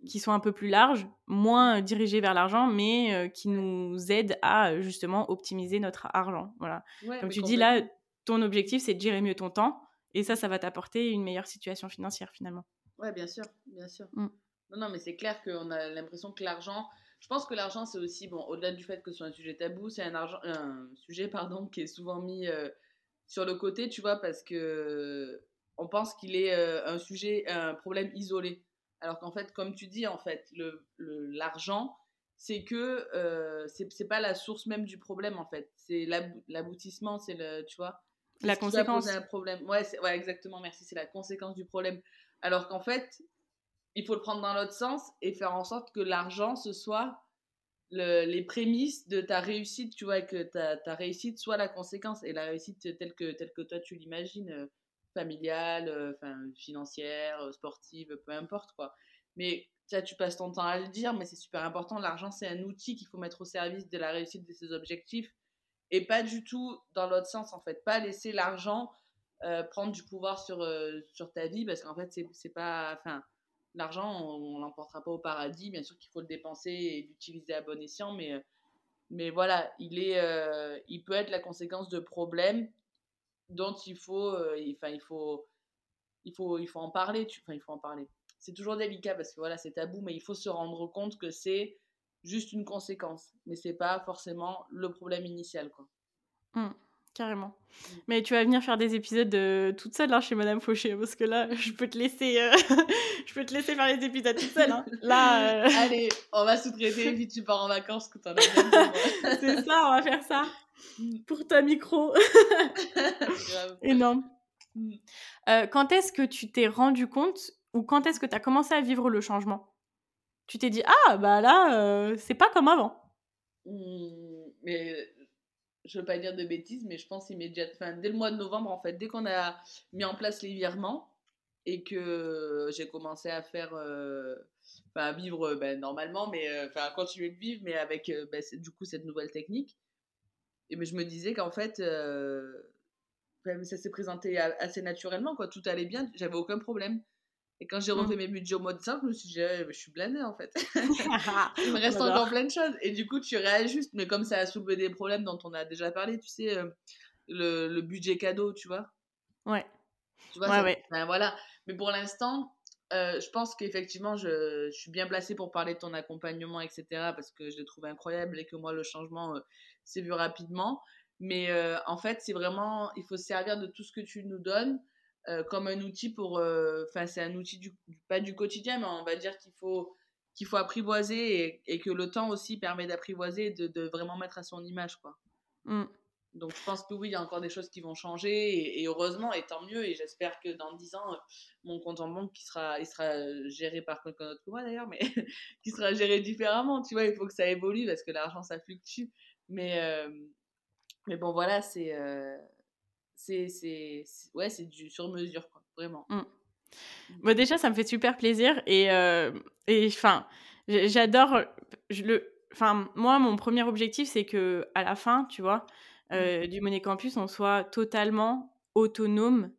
qui sont un peu plus larges, moins dirigés vers l'argent, mais euh, qui nous aident à justement optimiser notre argent. Voilà. Donc tu dis là, ton objectif, c'est de gérer mieux ton temps, et ça, ça va t'apporter une meilleure situation financière finalement. Ouais, bien sûr, bien sûr. Mm. Non, non, mais c'est clair qu'on a l'impression que l'argent, je pense que l'argent, c'est aussi, bon, au-delà du fait que ce soit un sujet tabou, c'est un, argent, un sujet pardon, qui est souvent mis euh, sur le côté, tu vois, parce que on pense qu'il est euh, un sujet, un problème isolé. Alors qu'en fait, comme tu dis, en fait, l'argent, le, c'est que euh, c'est pas la source même du problème, en fait. C'est l'aboutissement, c'est le, tu vois. La conséquence. un problème? Ouais, ouais, exactement, merci. C'est la conséquence du problème. Alors qu'en fait, il faut le prendre dans l'autre sens et faire en sorte que l'argent, ce soit les prémices de ta réussite, tu vois, que ta, ta, réussite soit la conséquence. Et la réussite telle que, telle que toi, tu l'imagines, euh, familiale, euh, financière, euh, sportive, peu importe quoi. Mais ça, tu passes ton temps à le dire, mais c'est super important. L'argent, c'est un outil qu'il faut mettre au service de la réussite de ses objectifs et pas du tout dans l'autre sens en fait. Pas laisser l'argent prendre du pouvoir sur, sur ta vie parce qu'en fait, c'est pas. Enfin, l'argent, on, ne l'emportera pas au paradis. Bien sûr qu'il faut le dépenser et l'utiliser à bon escient, mais, mais voilà, il, est, il peut être la conséquence de problèmes dont il faut, enfin, il faut, il faut, il faut en parler. Il faut en parler. C'est toujours délicat parce que voilà, c'est tabou, mais il faut se rendre compte que c'est juste une conséquence, mais c'est pas forcément le problème initial, quoi. Mmh, carrément. Mmh. Mais tu vas venir faire des épisodes de toute seule hein, chez Madame Fauché, parce que là, je peux te laisser, euh, je peux te laisser faire les épisodes toute seule. Hein. Là, euh, allez, on va sous-traiter puis tu pars en vacances que t'en as C'est ça, on va faire ça mmh. pour ta micro. Énorme. Euh, quand est-ce que tu t'es rendu compte ou quand est-ce que tu as commencé à vivre le changement? Tu t'es dit ah bah là euh, c'est pas comme avant. Mmh, mais je veux pas dire de bêtises, mais je pense immédiatement, dès le mois de novembre en fait, dès qu'on a mis en place les virements et que j'ai commencé à faire, euh, à vivre ben, normalement, mais euh, enfin à continuer de vivre, mais avec ben, du coup cette nouvelle technique. Et mais je me disais qu'en fait ça s'est présenté assez naturellement quoi, tout allait bien, j'avais aucun problème. Et quand j'ai mmh. refait mes budgets au mode simple, je me suis dit, je suis blindée en fait. Il me reste encore plein de choses. Et du coup, tu réajustes. Mais comme ça a soulevé des problèmes dont on a déjà parlé, tu sais, euh, le, le, budget cadeau, tu vois? Ouais. Tu vois, ouais, voilà. Mais pour l'instant, euh, je pense qu'effectivement, je, je, suis bien placée pour parler de ton accompagnement, etc. Parce que je l'ai trouvé incroyable et que moi, le changement euh, s'est vu rapidement. Mais en fait, c'est vraiment, il faut se servir de tout ce que tu nous donnes. Euh, comme un outil pour. Euh, enfin, c'est un outil du, pas du quotidien, mais on va dire qu'il faut, qu'il faut apprivoiser et, et, que le temps aussi permet d'apprivoiser et de, de, vraiment mettre à son image. Quoi. Mmh. Donc je pense que oui, il y a encore des choses qui vont changer et, heureusement, et tant mieux. Et j'espère que dans 10 ans, mon compte en banque qui sera, il sera géré par quelqu'un d'autre que moi d'ailleurs, mais qui sera géré différemment. Tu vois, il faut que ça évolue parce que l'argent ça fluctue. Mais, euh, mais bon, voilà, c'est c'est ouais, c'est du sur mesure, quoi, vraiment. Mmh. Mmh. déjà, ça me fait super plaisir et euh, et enfin, j'adore le enfin moi mon premier objectif c'est que à la fin, tu vois, mmh. euh, du Money Campus, on soit totalement autonome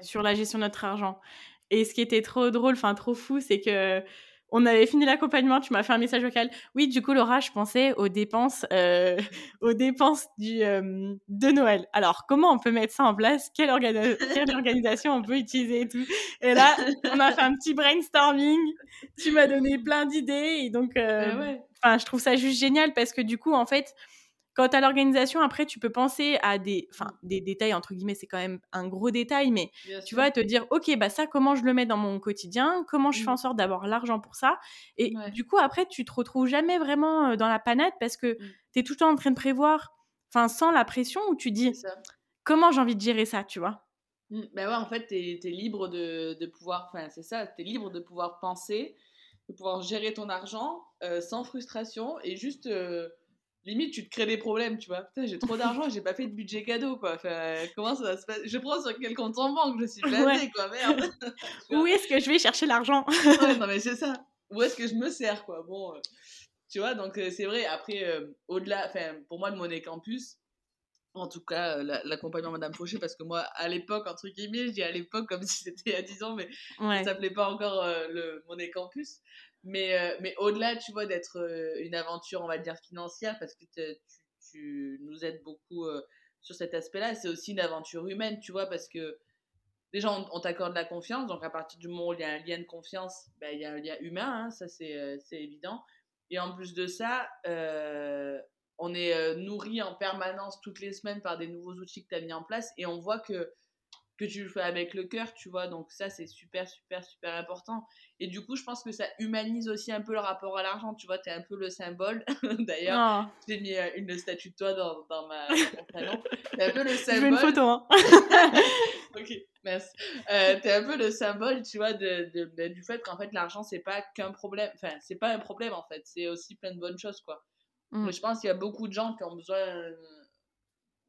sur la gestion de notre argent. Et ce qui était trop drôle, enfin trop fou, c'est que on avait fini l'accompagnement, tu m'as fait un message vocal. Oui, du coup, Laura, je pensais aux dépenses, euh, aux dépenses du, euh, de Noël. Alors, comment on peut mettre ça en place? Quelle, organisation on peut utiliser et tout? Et là, on a fait un petit brainstorming. Tu m'as donné plein d'idées. Et donc, euh, enfin, je trouve ça juste génial parce que du coup, en fait, Quant à l'organisation, après, tu peux penser à des, enfin, des détails, entre guillemets, c'est quand même un gros détail, mais tu vas te dire, OK, bah ça, comment je le mets dans mon quotidien? Comment je fais en sorte d'avoir l'argent pour ça? Et du coup, après, tu te retrouves jamais vraiment dans la panade parce que mmh. tu es tout le temps en train de prévoir, enfin, sans la pression, où tu dis, comment j'ai envie de gérer ça, tu vois? Ben ouais, en fait, tu es, libre de, de pouvoir, enfin, c'est ça, tu es libre de pouvoir penser, de pouvoir gérer ton argent sans frustration et juste limite tu te crées des problèmes tu vois. Putain j'ai trop d'argent j'ai pas fait de budget cadeau quoi. Enfin, comment ça va se passer je prends sur quel compte en banque? Je suis blasée quoi merde. Où est-ce que je vais chercher l'argent? Non mais c'est ça. Où est-ce que je me sers quoi? Bon euh, tu vois donc euh, c'est vrai après euh, au-delà enfin pour moi le Monnaie Campus en tout cas l'accompagnement Madame Fauché parce que moi à l'époque entre guillemets je dis à l'époque comme si c'était a 10 ans mais ça s'appelait pas encore le Monnaie Campus mais, euh, mais au-delà, tu vois, d'être euh, une aventure, on va dire, financière, parce que tu, nous aides beaucoup euh, sur cet aspect-là, c'est aussi une aventure humaine, tu vois, parce que déjà, on, on t'accorde la confiance, donc à partir du moment où il y a un lien de confiance, ben, il y a un lien humain, hein, ça c'est évident. Et en plus de ça, on est nourri en permanence toutes les semaines par des nouveaux outils que tu as mis en place, et on voit que que tu le fais avec le cœur, tu vois. Donc ça, c'est super, super, super important. Et du coup, je pense que ça humanise aussi un peu le rapport à l'argent, tu vois. Tu es un peu le symbole. D'ailleurs, oh. j'ai mis euh, une statue de toi dans, dans ma, salon. un peu le symbole. Je veux une photo, hein. ok, merci. Euh, tu es un peu le symbole, tu vois, de, de, du fait qu'en fait, l'argent, c'est pas qu'un problème. Enfin, c'est pas un problème, en fait. C'est aussi plein de bonnes choses, quoi. Mm. Mais je pense qu'il y a beaucoup de gens qui ont besoin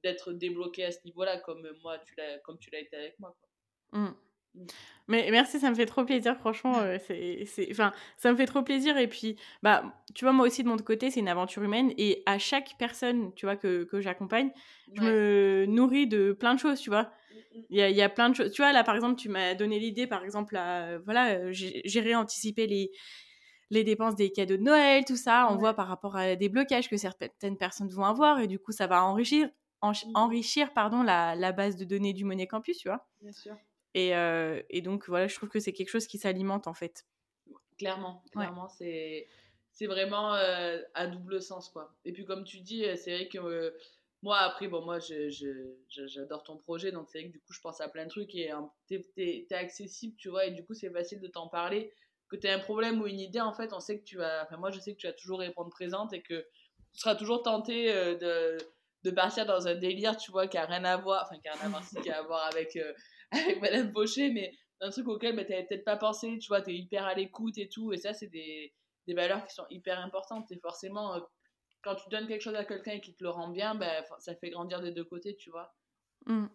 d'être débloqué à ce niveau-là, comme moi, tu l'as, comme tu l'as été avec moi. Quoi. Mmh. Mmh. Mais merci, ça me fait trop plaisir, franchement. Euh, c'est, c'est, enfin, ça me fait trop plaisir. Et puis, bah, tu vois, moi aussi, de mon côté, c'est une aventure humaine. Et à chaque personne, tu vois, que, que j'accompagne, je me nourris de plein de choses, tu vois. Il y, a, il y a plein de choses. Tu vois, là, par exemple, tu m'as donné l'idée, par exemple, à, voilà, gérer, anticiper les, les dépenses des cadeaux de Noël, tout ça. On voit par rapport à des blocages que certaines personnes vont avoir et du coup, ça va enrichir, mmh. Enrichir pardon, la, la, base de données du Money Campus, tu vois. Bien sûr. Et, euh, et donc, voilà, je trouve que c'est quelque chose qui s'alimente en fait. Clairement, clairement, c'est c'est vraiment euh, à double sens, quoi. Et puis, comme tu dis, euh, c'est vrai que moi, après, bon, moi, j'adore ton projet, donc c'est vrai que du coup, je pense à plein de trucs et hein, t'es es, accessible, tu vois, et du coup, c'est facile de t'en parler que tu as un problème ou une idée, en fait, on sait que tu vas. Enfin, moi, je sais que tu vas toujours répondre présente et que tu seras toujours tenté euh, de, de, partir dans un délire, tu vois, qui a rien à voir, enfin, qui a rien à voir, qui a à voir avec, euh, avec Madame Pochet, mais un truc auquel bah, tu n'avais peut-être pas pensé, tu vois, tu es hyper à l'écoute et tout, et ça, c'est des, des, valeurs qui sont hyper importantes. Et forcément, euh, quand tu donnes quelque chose à quelqu'un et qu'il te le rend bien, bah, ça fait grandir des deux côtés, tu vois. Mmh.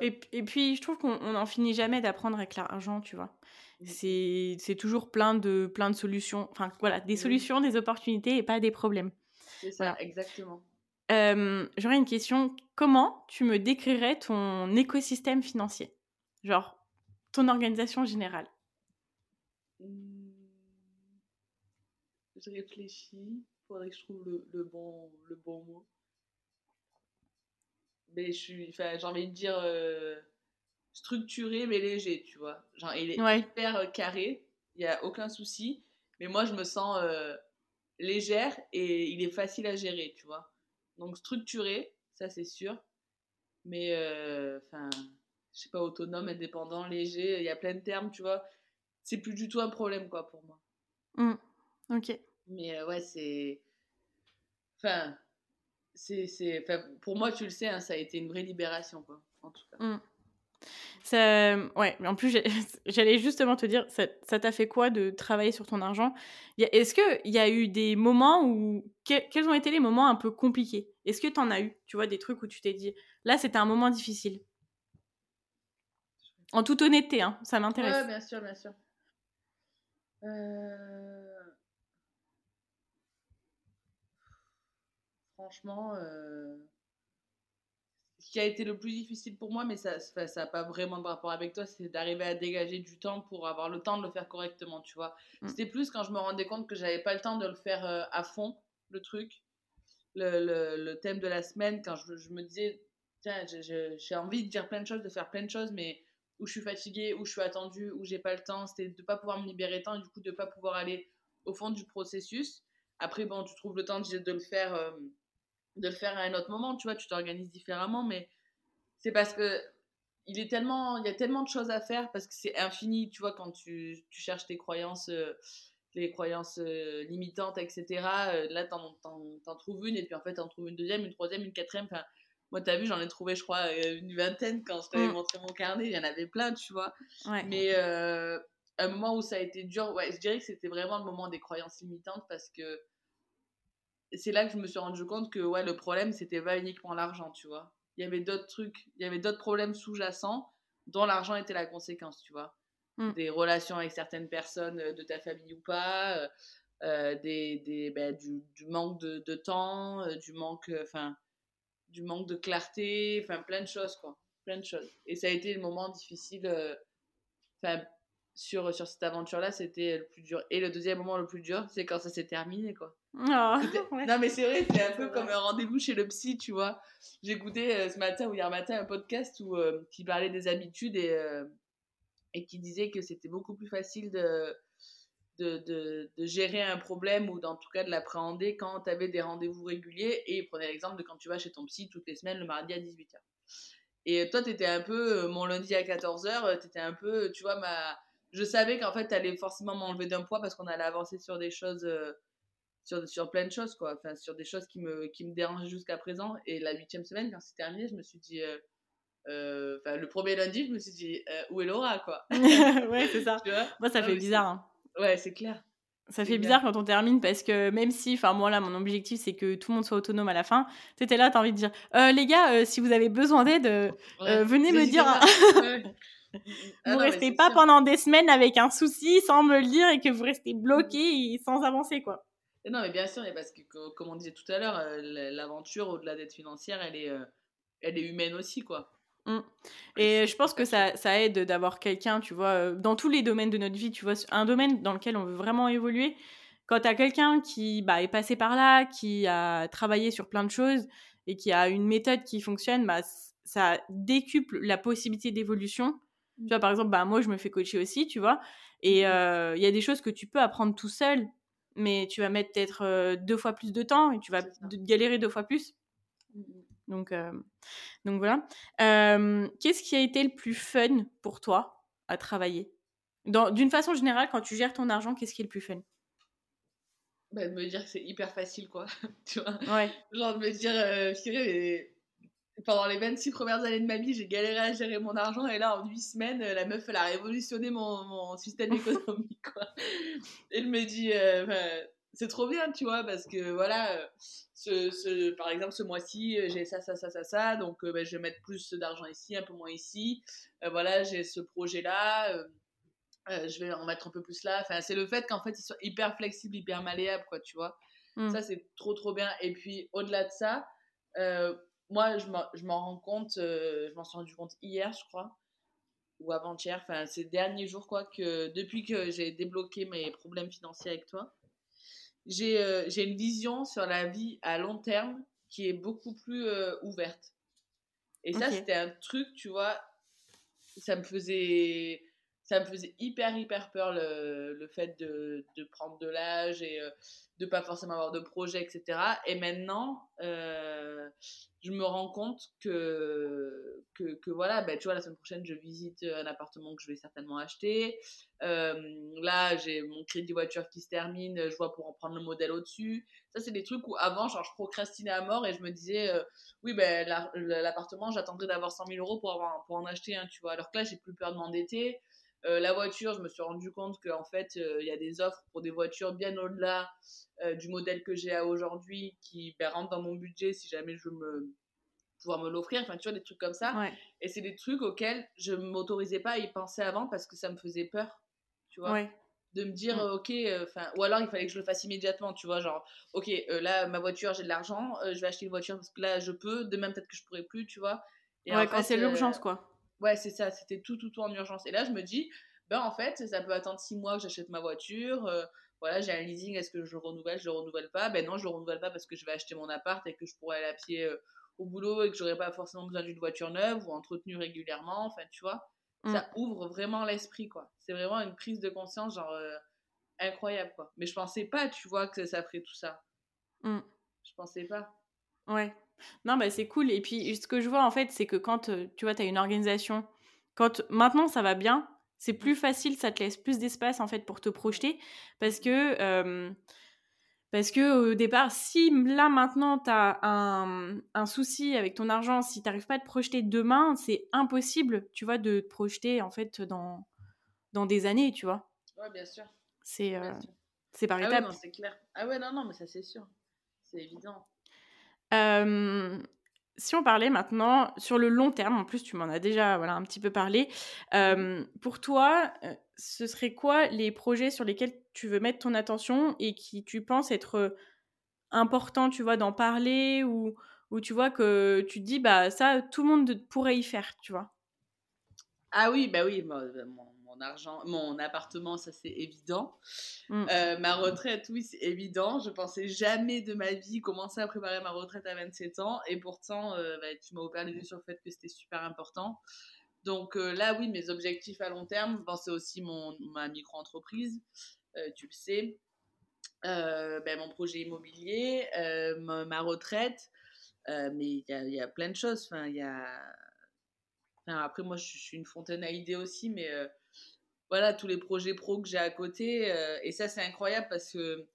Et, et, puis, je trouve qu'on n'en finit jamais d'apprendre avec l'argent, tu vois. Mmh. C'est toujours plein de, plein de solutions. Enfin, voilà, des solutions, des opportunités et pas des problèmes. C'est ça, exactement. J'aurais une question. Comment tu me décrirais ton écosystème financier? Genre, ton organisation générale? Mmh. Je réfléchis. Faudrait que je trouve le, le, bon, le bon mot mais je suis, j'ai envie de dire euh, structuré mais léger, tu vois. Genre, il est hyper euh, carré, il n'y a aucun souci, mais moi je me sens euh, légère et il est facile à gérer, tu vois. Donc structuré, ça c'est sûr, mais enfin, je sais pas, autonome, indépendant, léger, il y a plein de termes, tu vois. C'est plus du tout un problème, quoi, pour moi. Mmh. Ok. Mais ouais, c'est. Enfin, c'est, pour moi, tu le sais, hein, ça a été une vraie libération, quoi, en tout cas. Mmh. Ouais, mais en plus, j'allais justement te dire, ça, t'a fait quoi de travailler sur ton argent? Est-ce qu'il y a eu des moments où. quels ont été les moments un peu compliqués? Est-ce que tu en as eu Tu vois, des trucs où tu t'es dit, là, c'était un moment difficile? En toute honnêteté, hein, ça m'intéresse. Ouais, bien sûr, bien sûr. Euh... franchement, euh, qui a été le plus difficile pour moi, mais ça n'a pas vraiment de rapport avec toi, c'est d'arriver à dégager du temps pour avoir le temps de le faire correctement, tu vois. Mm. C'était plus quand je me rendais compte que j'avais pas le temps de le faire euh, à fond, le truc, le, thème de la semaine, quand je, me disais, tiens, j'ai envie de dire plein de choses, de faire plein de choses, mais où je suis fatiguée, où je suis attendue, où j'ai pas le temps, c'était de pas pouvoir me libérer temps et du coup de pas pouvoir aller au fond du processus. Après, bon, tu trouves le temps de, de le faire. Euh, de le faire à un autre moment, tu vois, tu t'organises différemment, mais c'est parce que il est tellement, il y a tellement de choses à faire parce que c'est infini, tu vois, quand tu, tu cherches tes croyances, euh, les croyances euh, limitantes, etc. Euh, là, t'en, t'en, trouves une et puis en fait, t'en trouves une deuxième, une troisième, une quatrième. Enfin, moi, t'as vu, j'en ai trouvé, je crois, une vingtaine quand je t'avais mm. montré mon carnet. Il y en avait plein, tu vois. Mais un moment où ça a été dur, ouais, je dirais que c'était vraiment le moment des croyances limitantes parce que c'est là que je me suis rendu compte que ouais, le problème, c'était pas uniquement l'argent, tu vois. Il y avait d'autres trucs, il y avait d'autres problèmes sous-jacents dont l'argent était la conséquence, tu vois. Mm. Des relations avec certaines personnes euh, de ta famille ou pas, euh, euh, des, des bah, du, du, manque de, de temps, du manque, enfin, du manque de clarté, enfin, plein de choses, quoi. Plein de choses. Et ça a été le moment difficile, enfin, sur, sur cette aventure-là, c'était le plus dur. Et le deuxième moment le plus dur, c'est quand ça s'est terminé, quoi. Oh, non, mais c'est vrai, c'est un peu comme un rendez-vous chez le psy, tu vois. Écouté euh, ce matin ou hier matin un podcast où, euh, qui parlait des habitudes et, euh, et qui disait que c'était beaucoup plus facile de, de, de, de, gérer un problème ou en tout cas de l'appréhender quand tu avais des rendez-vous réguliers. Et il prenait l'exemple de quand tu vas chez ton psy toutes les semaines le mardi à 18h. Et toi, tu étais un peu, mon lundi à 14h, tu étais un peu, tu vois, ma je savais qu'en fait, allais forcément m'enlever d'un poids parce qu'on allait avancer sur des choses, euh, sur, sur plein de choses, quoi. Enfin, sur des choses qui me, qui me dérangeaient jusqu'à présent. Et la huitième semaine, quand c'est terminé, je me suis dit. Euh, euh, enfin, le premier lundi, je me suis dit, où est Laura, quoi? Ouais, c'est ça. Moi, ça fait bizarre. Hein. Ouais, c'est clair. Ça fait bizarre quand on termine parce que même si, enfin moi là, mon objectif c'est que tout le monde soit autonome à la fin, tu étais là, tu as envie de dire, les gars, si vous avez besoin d'aide, venez me dire. Vous ah vous restez pas pendant des semaines avec un souci sans me le dire et que vous restez bloqué sans avancer, quoi. Non, mais bien sûr, parce que, comme on disait tout à l'heure, euh, l'aventure, au-delà d'être financière, elle est, euh, elle est humaine aussi, quoi. Mmh. Et je pense que ça, ça aide d'avoir quelqu'un, tu vois, dans tous les domaines de notre vie, tu vois, un domaine dans lequel on veut vraiment évoluer. Quand tu as quelqu'un qui bah, est passé par là, qui a travaillé sur plein de choses et qui a une méthode qui fonctionne, bah, ça décuple la possibilité d'évolution. Tu vois, par exemple, bah, moi, je me fais coacher aussi, tu vois. Et mmh il y a des choses que tu peux apprendre tout seul, mais tu vas mettre peut-être deux fois plus de temps et tu vas galérer deux fois plus. Mmh donc, donc voilà. Qu'est-ce qui a été le plus fun pour toi à travailler? D'une façon générale, quand tu gères ton argent, qu'est-ce qui est le plus fun? Bah, de me dire que c'est hyper facile, quoi. tu vois Ouais. Genre de me dire, euh, pendant les 26 premières années de ma vie, j'ai galéré à gérer mon argent et là, en 8 semaines, la meuf, elle a révolutionné mon, mon système économique, quoi. Je me dis, euh, c'est trop bien, tu vois, parce que voilà, euh, ce, ce, par exemple, ce mois-ci, j'ai ça, ça, ça, ça, ça, donc bah, je vais mettre plus d'argent ici, un peu moins ici. voilà, j'ai ce projet-là euh, je vais en mettre un peu plus là. Enfin, c'est le fait qu'en fait, ils soient hyper flexibles, hyper malléables, quoi, tu vois. Mm. Ça, c'est trop, trop bien. Et puis, au-delà de ça, euh, moi, je m'en rends compte, euh, je m'en suis rendu compte hier, je crois, ou avant-hier, enfin, ces derniers jours, quoi, que depuis que j'ai débloqué mes problèmes financiers avec toi, j'ai une vision sur la vie à long terme qui est beaucoup plus ouverte. Et ça, c'était un truc, tu vois, ça me faisait ça me faisait hyper, hyper peur le, le fait de, de, prendre de l'âge et euh, de pas forcément avoir de projet, etc. Et maintenant, euh, je me rends compte que, que, que, voilà, ben, tu vois, la semaine prochaine, je visite un appartement que je vais certainement acheter. Euh, là, j'ai mon crédit voiture qui se termine, je vois pour en prendre le modèle au-dessus. Ça, c'est des trucs où avant, genre, je procrastinais à mort et je me disais, oui, ben, l'appartement, j'attendrai d'avoir 100 000 euros pour, avoir, pour en acheter un, tu vois. Alors que là, j'ai plus peur de m'endetter. Euh, la voiture, je me suis rendu compte qu'en fait, euh, il y a des offres pour des voitures bien au-delà euh, du modèle que j'ai aujourd'hui qui ben, rentrent dans mon budget si jamais je me pouvoir me l'offrir. Enfin, tu vois, des trucs comme ça. Et c'est des trucs auxquels je ne m'autorisais pas à y penser avant parce que ça me faisait peur. Tu vois De me dire, mm. ok, enfin, ou alors il fallait que je le fasse immédiatement, tu vois, genre, ok, là, ma voiture, j'ai de l'argent, je vais acheter une voiture parce que là, je peux, demain, peut-être que je pourrais plus, tu vois. Et ouais, quand c'est l'urgence, quoi. Ouais, c'est ça, c'était tout, tout, tout en urgence. Et là, je me dis, ben en fait, ça peut attendre six mois que j'achète ma voiture. Euh, voilà, j'ai un leasing, est-ce que je le renouvelle, je le renouvelle pas? Ben non, je le renouvelle pas parce que je vais acheter mon appart et que je pourrais aller à pied euh, au boulot et que j'aurais pas forcément besoin d'une voiture neuve ou entretenue régulièrement. Enfin, tu vois, mm. ça ouvre vraiment l'esprit, quoi. C'est vraiment une prise de conscience, genre, euh, incroyable, quoi. Mais je pensais pas, tu vois, que ça ferait tout ça. Mm. Je pensais pas. Ouais. Non, bah c'est cool. Et puis, ce que je vois, en fait, c'est que quand, tu vois, tu as une organisation, quand maintenant ça va bien, c'est plus facile, ça te laisse plus d'espace, en fait, pour te projeter. Parce que, parce que au départ, si là, maintenant, tu as un, un, souci avec ton argent, si tu n'arrives pas à te projeter demain, c'est impossible, tu vois, de te projeter, en fait, dans, dans des années, tu vois. Ouais, bien sûr. C'est c'est par ah Ouais, non, c'est clair. Ah ouais, non, non, mais ça, c'est sûr. C'est évident si on parlait maintenant sur le long terme, en plus tu m'en as déjà voilà, un petit peu parlé, pour toi, ce serait quoi les projets sur lesquels tu veux mettre ton attention et qui tu penses être important, tu vois, d'en parler ou, ou tu vois que tu te dis, bah ça, tout le monde pourrait y faire, tu vois? Ah oui, bah oui, mon, argent, mon appartement, ça c'est évident. Mm. Euh, ma retraite, oui, c'est évident. Je pensais jamais de ma vie commencer à préparer ma retraite à 27 ans. Et pourtant, euh, bah, tu m'as ouvert les yeux sur le fait que c'était super important. Donc euh, là, oui, mes objectifs à long terme, bon, c'est aussi mon, ma micro-entreprise, tu le sais. Ben, mon projet immobilier, ma, retraite. mais il y, y a, plein de choses. Enfin, il y a après, moi, je suis une fontaine à idées aussi, mais voilà, tous les projets pro que j'ai à côté. Euh, et ça, c'est incroyable parce que,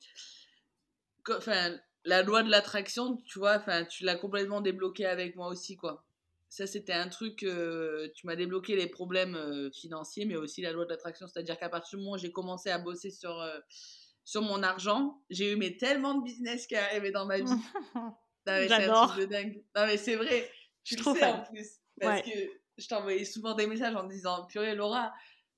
enfin, la loi de l'attraction, tu vois, enfin, tu l'as complètement débloqué avec moi aussi, quoi. Ça, c'était un truc, tu m'as débloqué les problèmes euh, financiers, mais aussi la loi de l'attraction. C'est-à-dire qu'à partir du moment où j'ai commencé à bosser sur, euh, sur mon argent, j'ai eu mais tellement de business qui arrivaient dans ma vie. J'adore. Non, mais c'est vrai. Je, trouve sais en plus. Parce que je t'envoyais souvent des messages en disant Purée, Laura,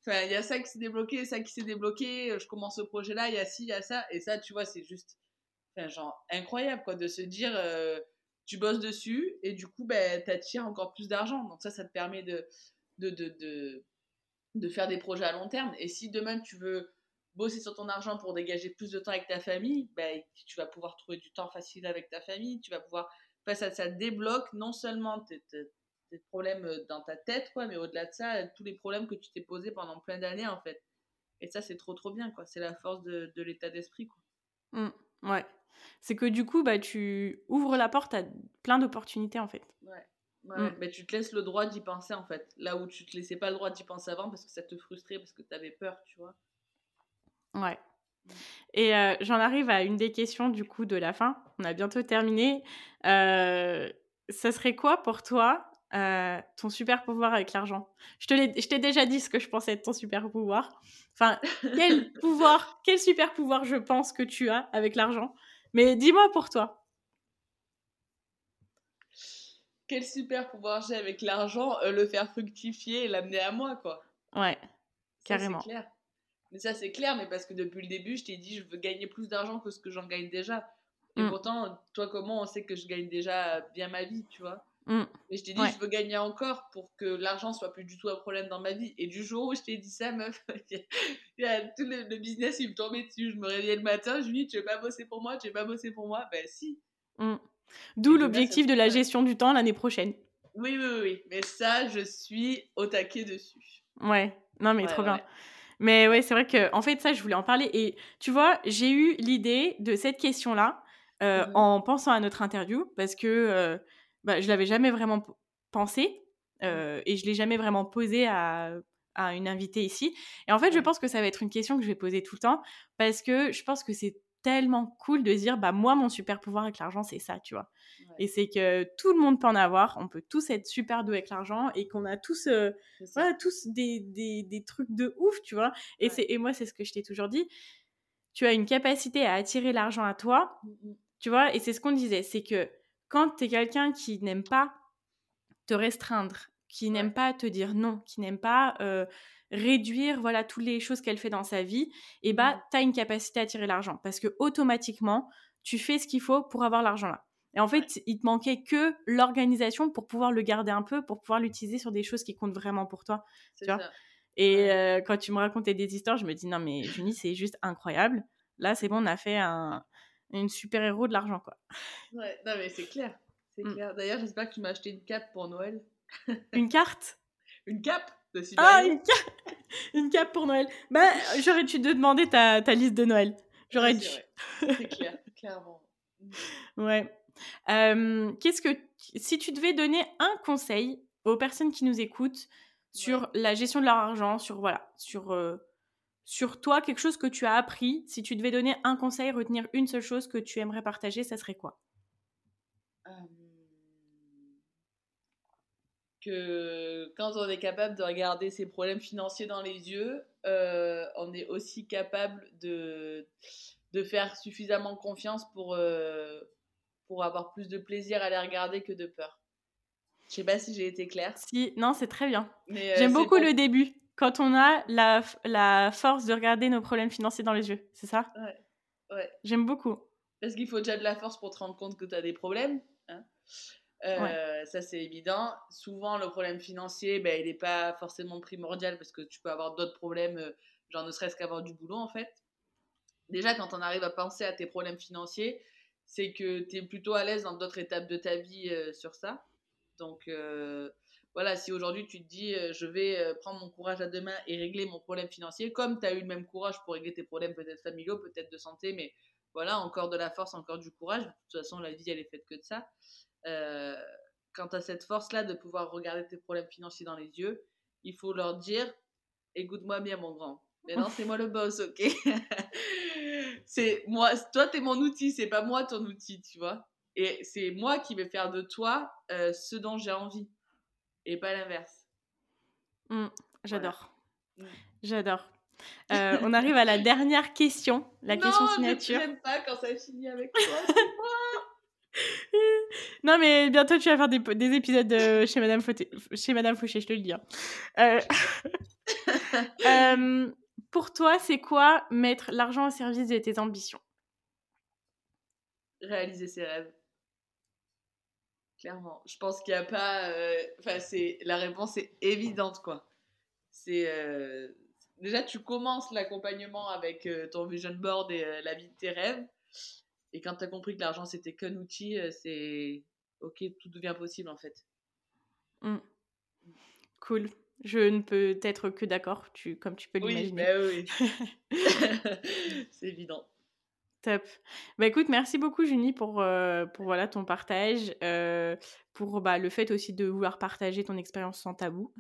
Il y a ça qui s'est débloqué, ça qui s'est débloqué, euh, je commence ce projet-là, il y a ci, il y a ça. Et ça, tu vois, c'est juste, genre, incroyable, quoi, de se dire, euh, tu bosses dessus et du coup, ben, tu attires encore plus d'argent. Donc ça, ça te permet de faire des projets à long terme. Et si demain, tu veux bosser sur ton argent pour dégager plus de temps avec ta famille, ben, tu vas pouvoir trouver du temps facile avec ta famille, tu vas pouvoir... Enfin, ça, ça débloque non seulement tes, problèmes dans ta tête, quoi, mais au-delà de ça, tous les problèmes que tu t'es posés pendant plein d'années, en fait. Et ça, c'est trop, trop bien, quoi. C'est la force de, de l'état d'esprit, quoi. Mmh, ouais. C'est que du coup, bah, tu ouvres la porte à plein d'opportunités, en fait. Ouais. Ouais, mmh. tu te laisses le droit d'y penser en fait. Là où tu te laissais pas le droit d'y penser avant parce que ça te frustrait, parce que tu avais peur, tu vois. Ouais. Mmh. Et euh, j'en arrive à une des questions du coup de la fin. On a bientôt terminé. Euh, ça serait quoi pour toi euh, ton super pouvoir avec l'argent Je t'ai déjà dit ce que je pensais être ton super pouvoir. Enfin, quel pouvoir, quel super pouvoir je pense que tu as avec l'argent. Mais dis-moi pour toi. Quel super pouvoir j'ai avec l'argent, le faire fructifier et l'amener à moi, quoi. Ouais, carrément. Clair. Mais ça, c'est clair, mais parce que depuis le début, je t'ai dit, je veux gagner plus d'argent que ce que j'en gagne déjà. Et mm. pourtant, toi, comment on sait que je gagne déjà bien ma vie, tu vois mm. Et je t'ai dit, je veux gagner encore pour que l'argent soit plus du tout un problème dans ma vie. Et du jour où je t'ai dit ça, meuf, tout le, business, il me tombait dessus. Je me réveillais le matin, je lui dis, tu veux pas bosser pour moi, tu veux pas bosser pour moi? Ben si. Mm. D'où l'objectif de la gestion du temps l'année prochaine. Oui, oui, oui. Mais ça, je suis au taquet dessus. Ouais, non, mais trop bien. Mais ouais, c'est vrai que en fait, ça, je voulais en parler. Et tu vois, j'ai eu l'idée de cette question-là euh, mmh en pensant à notre interview parce que euh, bah, je l'avais jamais vraiment pensé mmh. euh, et je l'ai jamais vraiment posé à, à, une invitée ici. Et en fait, je pense que ça va être une question que je vais poser tout le temps parce que je pense que c'est tellement cool de dire bah moi mon super pouvoir avec l'argent c'est ça tu vois. Et c'est que tout le monde peut en avoir on peut tous être super doués avec l'argent et qu'on a tous voilà tous des, des, des, trucs de ouf tu vois. Et c'est et moi c'est ce que je t'ai toujours dit tu as une capacité à attirer l'argent à toi mmh tu vois et c'est ce qu'on disait c'est que quand tu es quelqu'un qui n'aime pas te restreindre qui n'aime pas te dire non qui n'aime pas réduire voilà toutes les choses qu'elle fait dans sa vie, et bah mmh. tu as une capacité à attirer l'argent parce que automatiquement tu fais ce qu'il faut pour avoir l'argent là. Et en fait, il te manquait que l'organisation pour pouvoir le garder un peu, pour pouvoir l'utiliser sur des choses qui comptent vraiment pour toi. Tu vois et euh, quand tu me racontais des histoires, je me dis non mais Junie, c'est juste incroyable. Là, c'est bon, on a fait un une super héros de l'argent quoi. Ouais, non mais c'est clair. C'est mmh. clair. D'ailleurs, j'espère que tu m'as acheté une cape pour Noël. une carte? Une cape? Ah, une, une cape pour Noël. Bah, j'aurais dû te demander ta, ta liste de Noël. J'aurais dû. C'est clair, clairement. Ouais. Euh, qu'est-ce que si tu devais donner un conseil aux personnes qui nous écoutent sur la gestion de leur argent, sur voilà, sur euh, sur toi, quelque chose que tu as appris, si tu devais donner un conseil, retenir une seule chose que tu aimerais partager, ça serait quoi? Euh, que quand on est capable de regarder ses problèmes financiers dans les yeux, euh, on est aussi capable de, de faire suffisamment confiance pour, euh, pour avoir plus de plaisir à les regarder que de peur. Je sais pas si j'ai été claire. Si, non, c'est très bien. Euh, J'aime beaucoup le début, quand on a la, la force de regarder nos problèmes financiers dans les yeux, c'est ça? Ouais. ouais. J'aime beaucoup. Parce qu'il faut déjà de la force pour te rendre compte que tu as des problèmes. Hein euh, ça, c'est évident. Souvent, le problème financier, ben, il n'est pas forcément primordial parce que tu peux avoir d'autres problèmes, euh, genre ne serait-ce qu'avoir du boulot, en fait. Déjà, quand on arrive à penser à tes problèmes financiers, c'est que tu es plutôt à l'aise dans d'autres étapes de ta vie euh, sur ça. Donc, voilà, si aujourd'hui tu te dis, je vais prendre mon courage à deux et régler mon problème financier, comme tu as eu le même courage pour régler tes problèmes peut-être familiaux, peut-être de santé, mais voilà, encore de la force, encore du courage. De toute façon, la vie, elle est faite que de ça. Euh, quand tu cette force-là de pouvoir regarder tes problèmes financiers dans les yeux, il faut leur dire écoute-moi bien, mon grand. Mais non, c'est moi le boss, ok? C'est moi, toi, t'es mon outil, c'est pas moi ton outil, tu vois? Et c'est moi qui vais faire de toi euh, ce dont j'ai envie, et pas l'inverse. Mmh, j'adore. Mmh. J'adore. Euh, on arrive à la dernière question, la question signature. Non, pas quand ça finit avec toi. non, mais bientôt tu vas faire des, des épisodes de chez, Madame chez Madame Fauché, je te le dis. Hein. Euh, euh, pour toi, c'est quoi mettre l'argent au service de tes ambitions? Réaliser ses rêves. Clairement. Je pense qu'il n'y a pas. euh, Enfin, c'est la réponse est évidente, quoi. C'est. euh, Déjà, tu commences l'accompagnement avec euh, ton vision board et la vie de tes rêves. Et quand tu as compris que l'argent, c'était qu'un outil, c'est. Ok, tout devient possible, en fait. Cool. Je ne peux être que d'accord, tu, comme tu peux Oui, l'imaginer. mais oui. c'est évident. Top. Bah écoute, merci beaucoup Junie pour, euh, pour voilà, ton partage, euh, pour bah, le fait aussi de vouloir partager ton expérience sans tabou.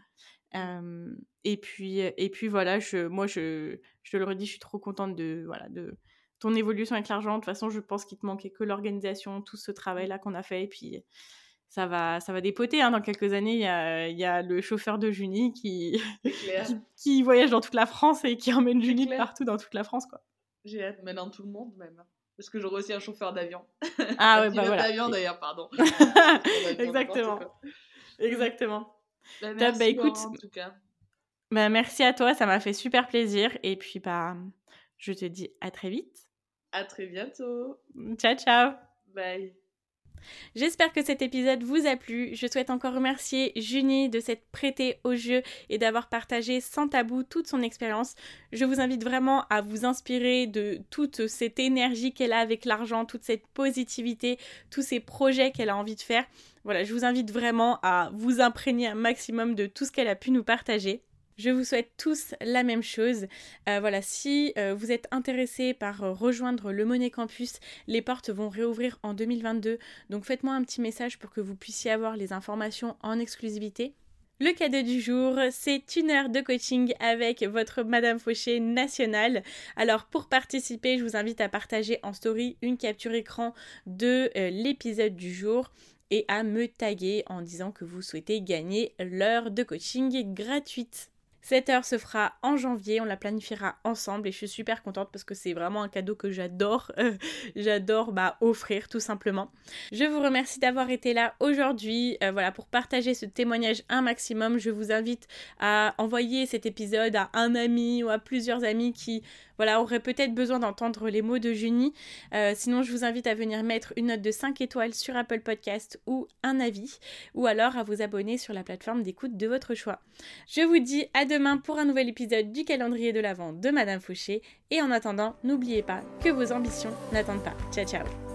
Euh, et, puis, et puis voilà, je, moi je, je te le redis, je suis trop contente de, voilà, de ton évolution avec l'argent. De toute façon, je pense qu'il te manquait que l'organisation, tout ce travail-là qu'on a fait. Et puis ça va, ça va dépoter. hein. Dans quelques années, il y a, il y a le chauffeur de Junie qui, qui, qui voyage dans toute la France et qui emmène clair. partout dans toute la France. Quoi. J'ai hâte, mais dans tout le monde même. Parce que j'aurai aussi un chauffeur d'avion. Ah ouais, bah voilà. d'avion d'ailleurs, pardon. Exactement. Exactement. Bah, Top, bah, écoute, en tout cas. Bah, merci à toi, ça m'a fait super plaisir. Et puis, bah, je te dis à très vite. À très bientôt. Ciao, ciao. Bye. J'espère que cet épisode vous a plu. Je souhaite encore remercier Junie de s'être prêtée au jeu et d'avoir partagé sans tabou toute son expérience. Je vous invite vraiment à vous inspirer de toute cette énergie qu'elle a avec l'argent, toute cette positivité, tous ces projets qu'elle a envie de faire. Voilà, je vous invite vraiment à vous imprégner un maximum de tout ce qu'elle a pu nous partager. Je vous souhaite tous la même chose. Euh, voilà, si euh, vous êtes intéressés par euh, rejoindre le Monet Campus, les portes vont réouvrir en 2022. Donc faites-moi un petit message pour que vous puissiez avoir les informations en exclusivité. Le cadeau du jour, c'est une heure de coaching avec votre Madame Fauché nationale. Alors pour participer, je vous invite à partager en story une capture écran de l'épisode du jour et à me taguer en disant que vous souhaitez gagner l'heure de coaching gratuite. Cette heure se fera en janvier, on la planifiera ensemble et je suis super contente parce que c'est vraiment un cadeau que j'adore, j'adore bah, offrir tout simplement. Je vous remercie d'avoir été là aujourd'hui, euh, voilà pour partager ce témoignage un maximum. Je vous invite à envoyer cet épisode à un ami ou à plusieurs amis qui voilà, auraient peut-être besoin d'entendre les mots de Junie. Euh, sinon, je vous invite à venir mettre une note de 5 étoiles sur Apple Podcast ou un avis, ou alors à vous abonner sur la plateforme d'écoute de votre choix. Je vous dis à demain pour un nouvel épisode du calendrier de l'Avent de Madame Fauché, et en attendant, n'oubliez pas que vos ambitions n'attendent pas. Ciao ciao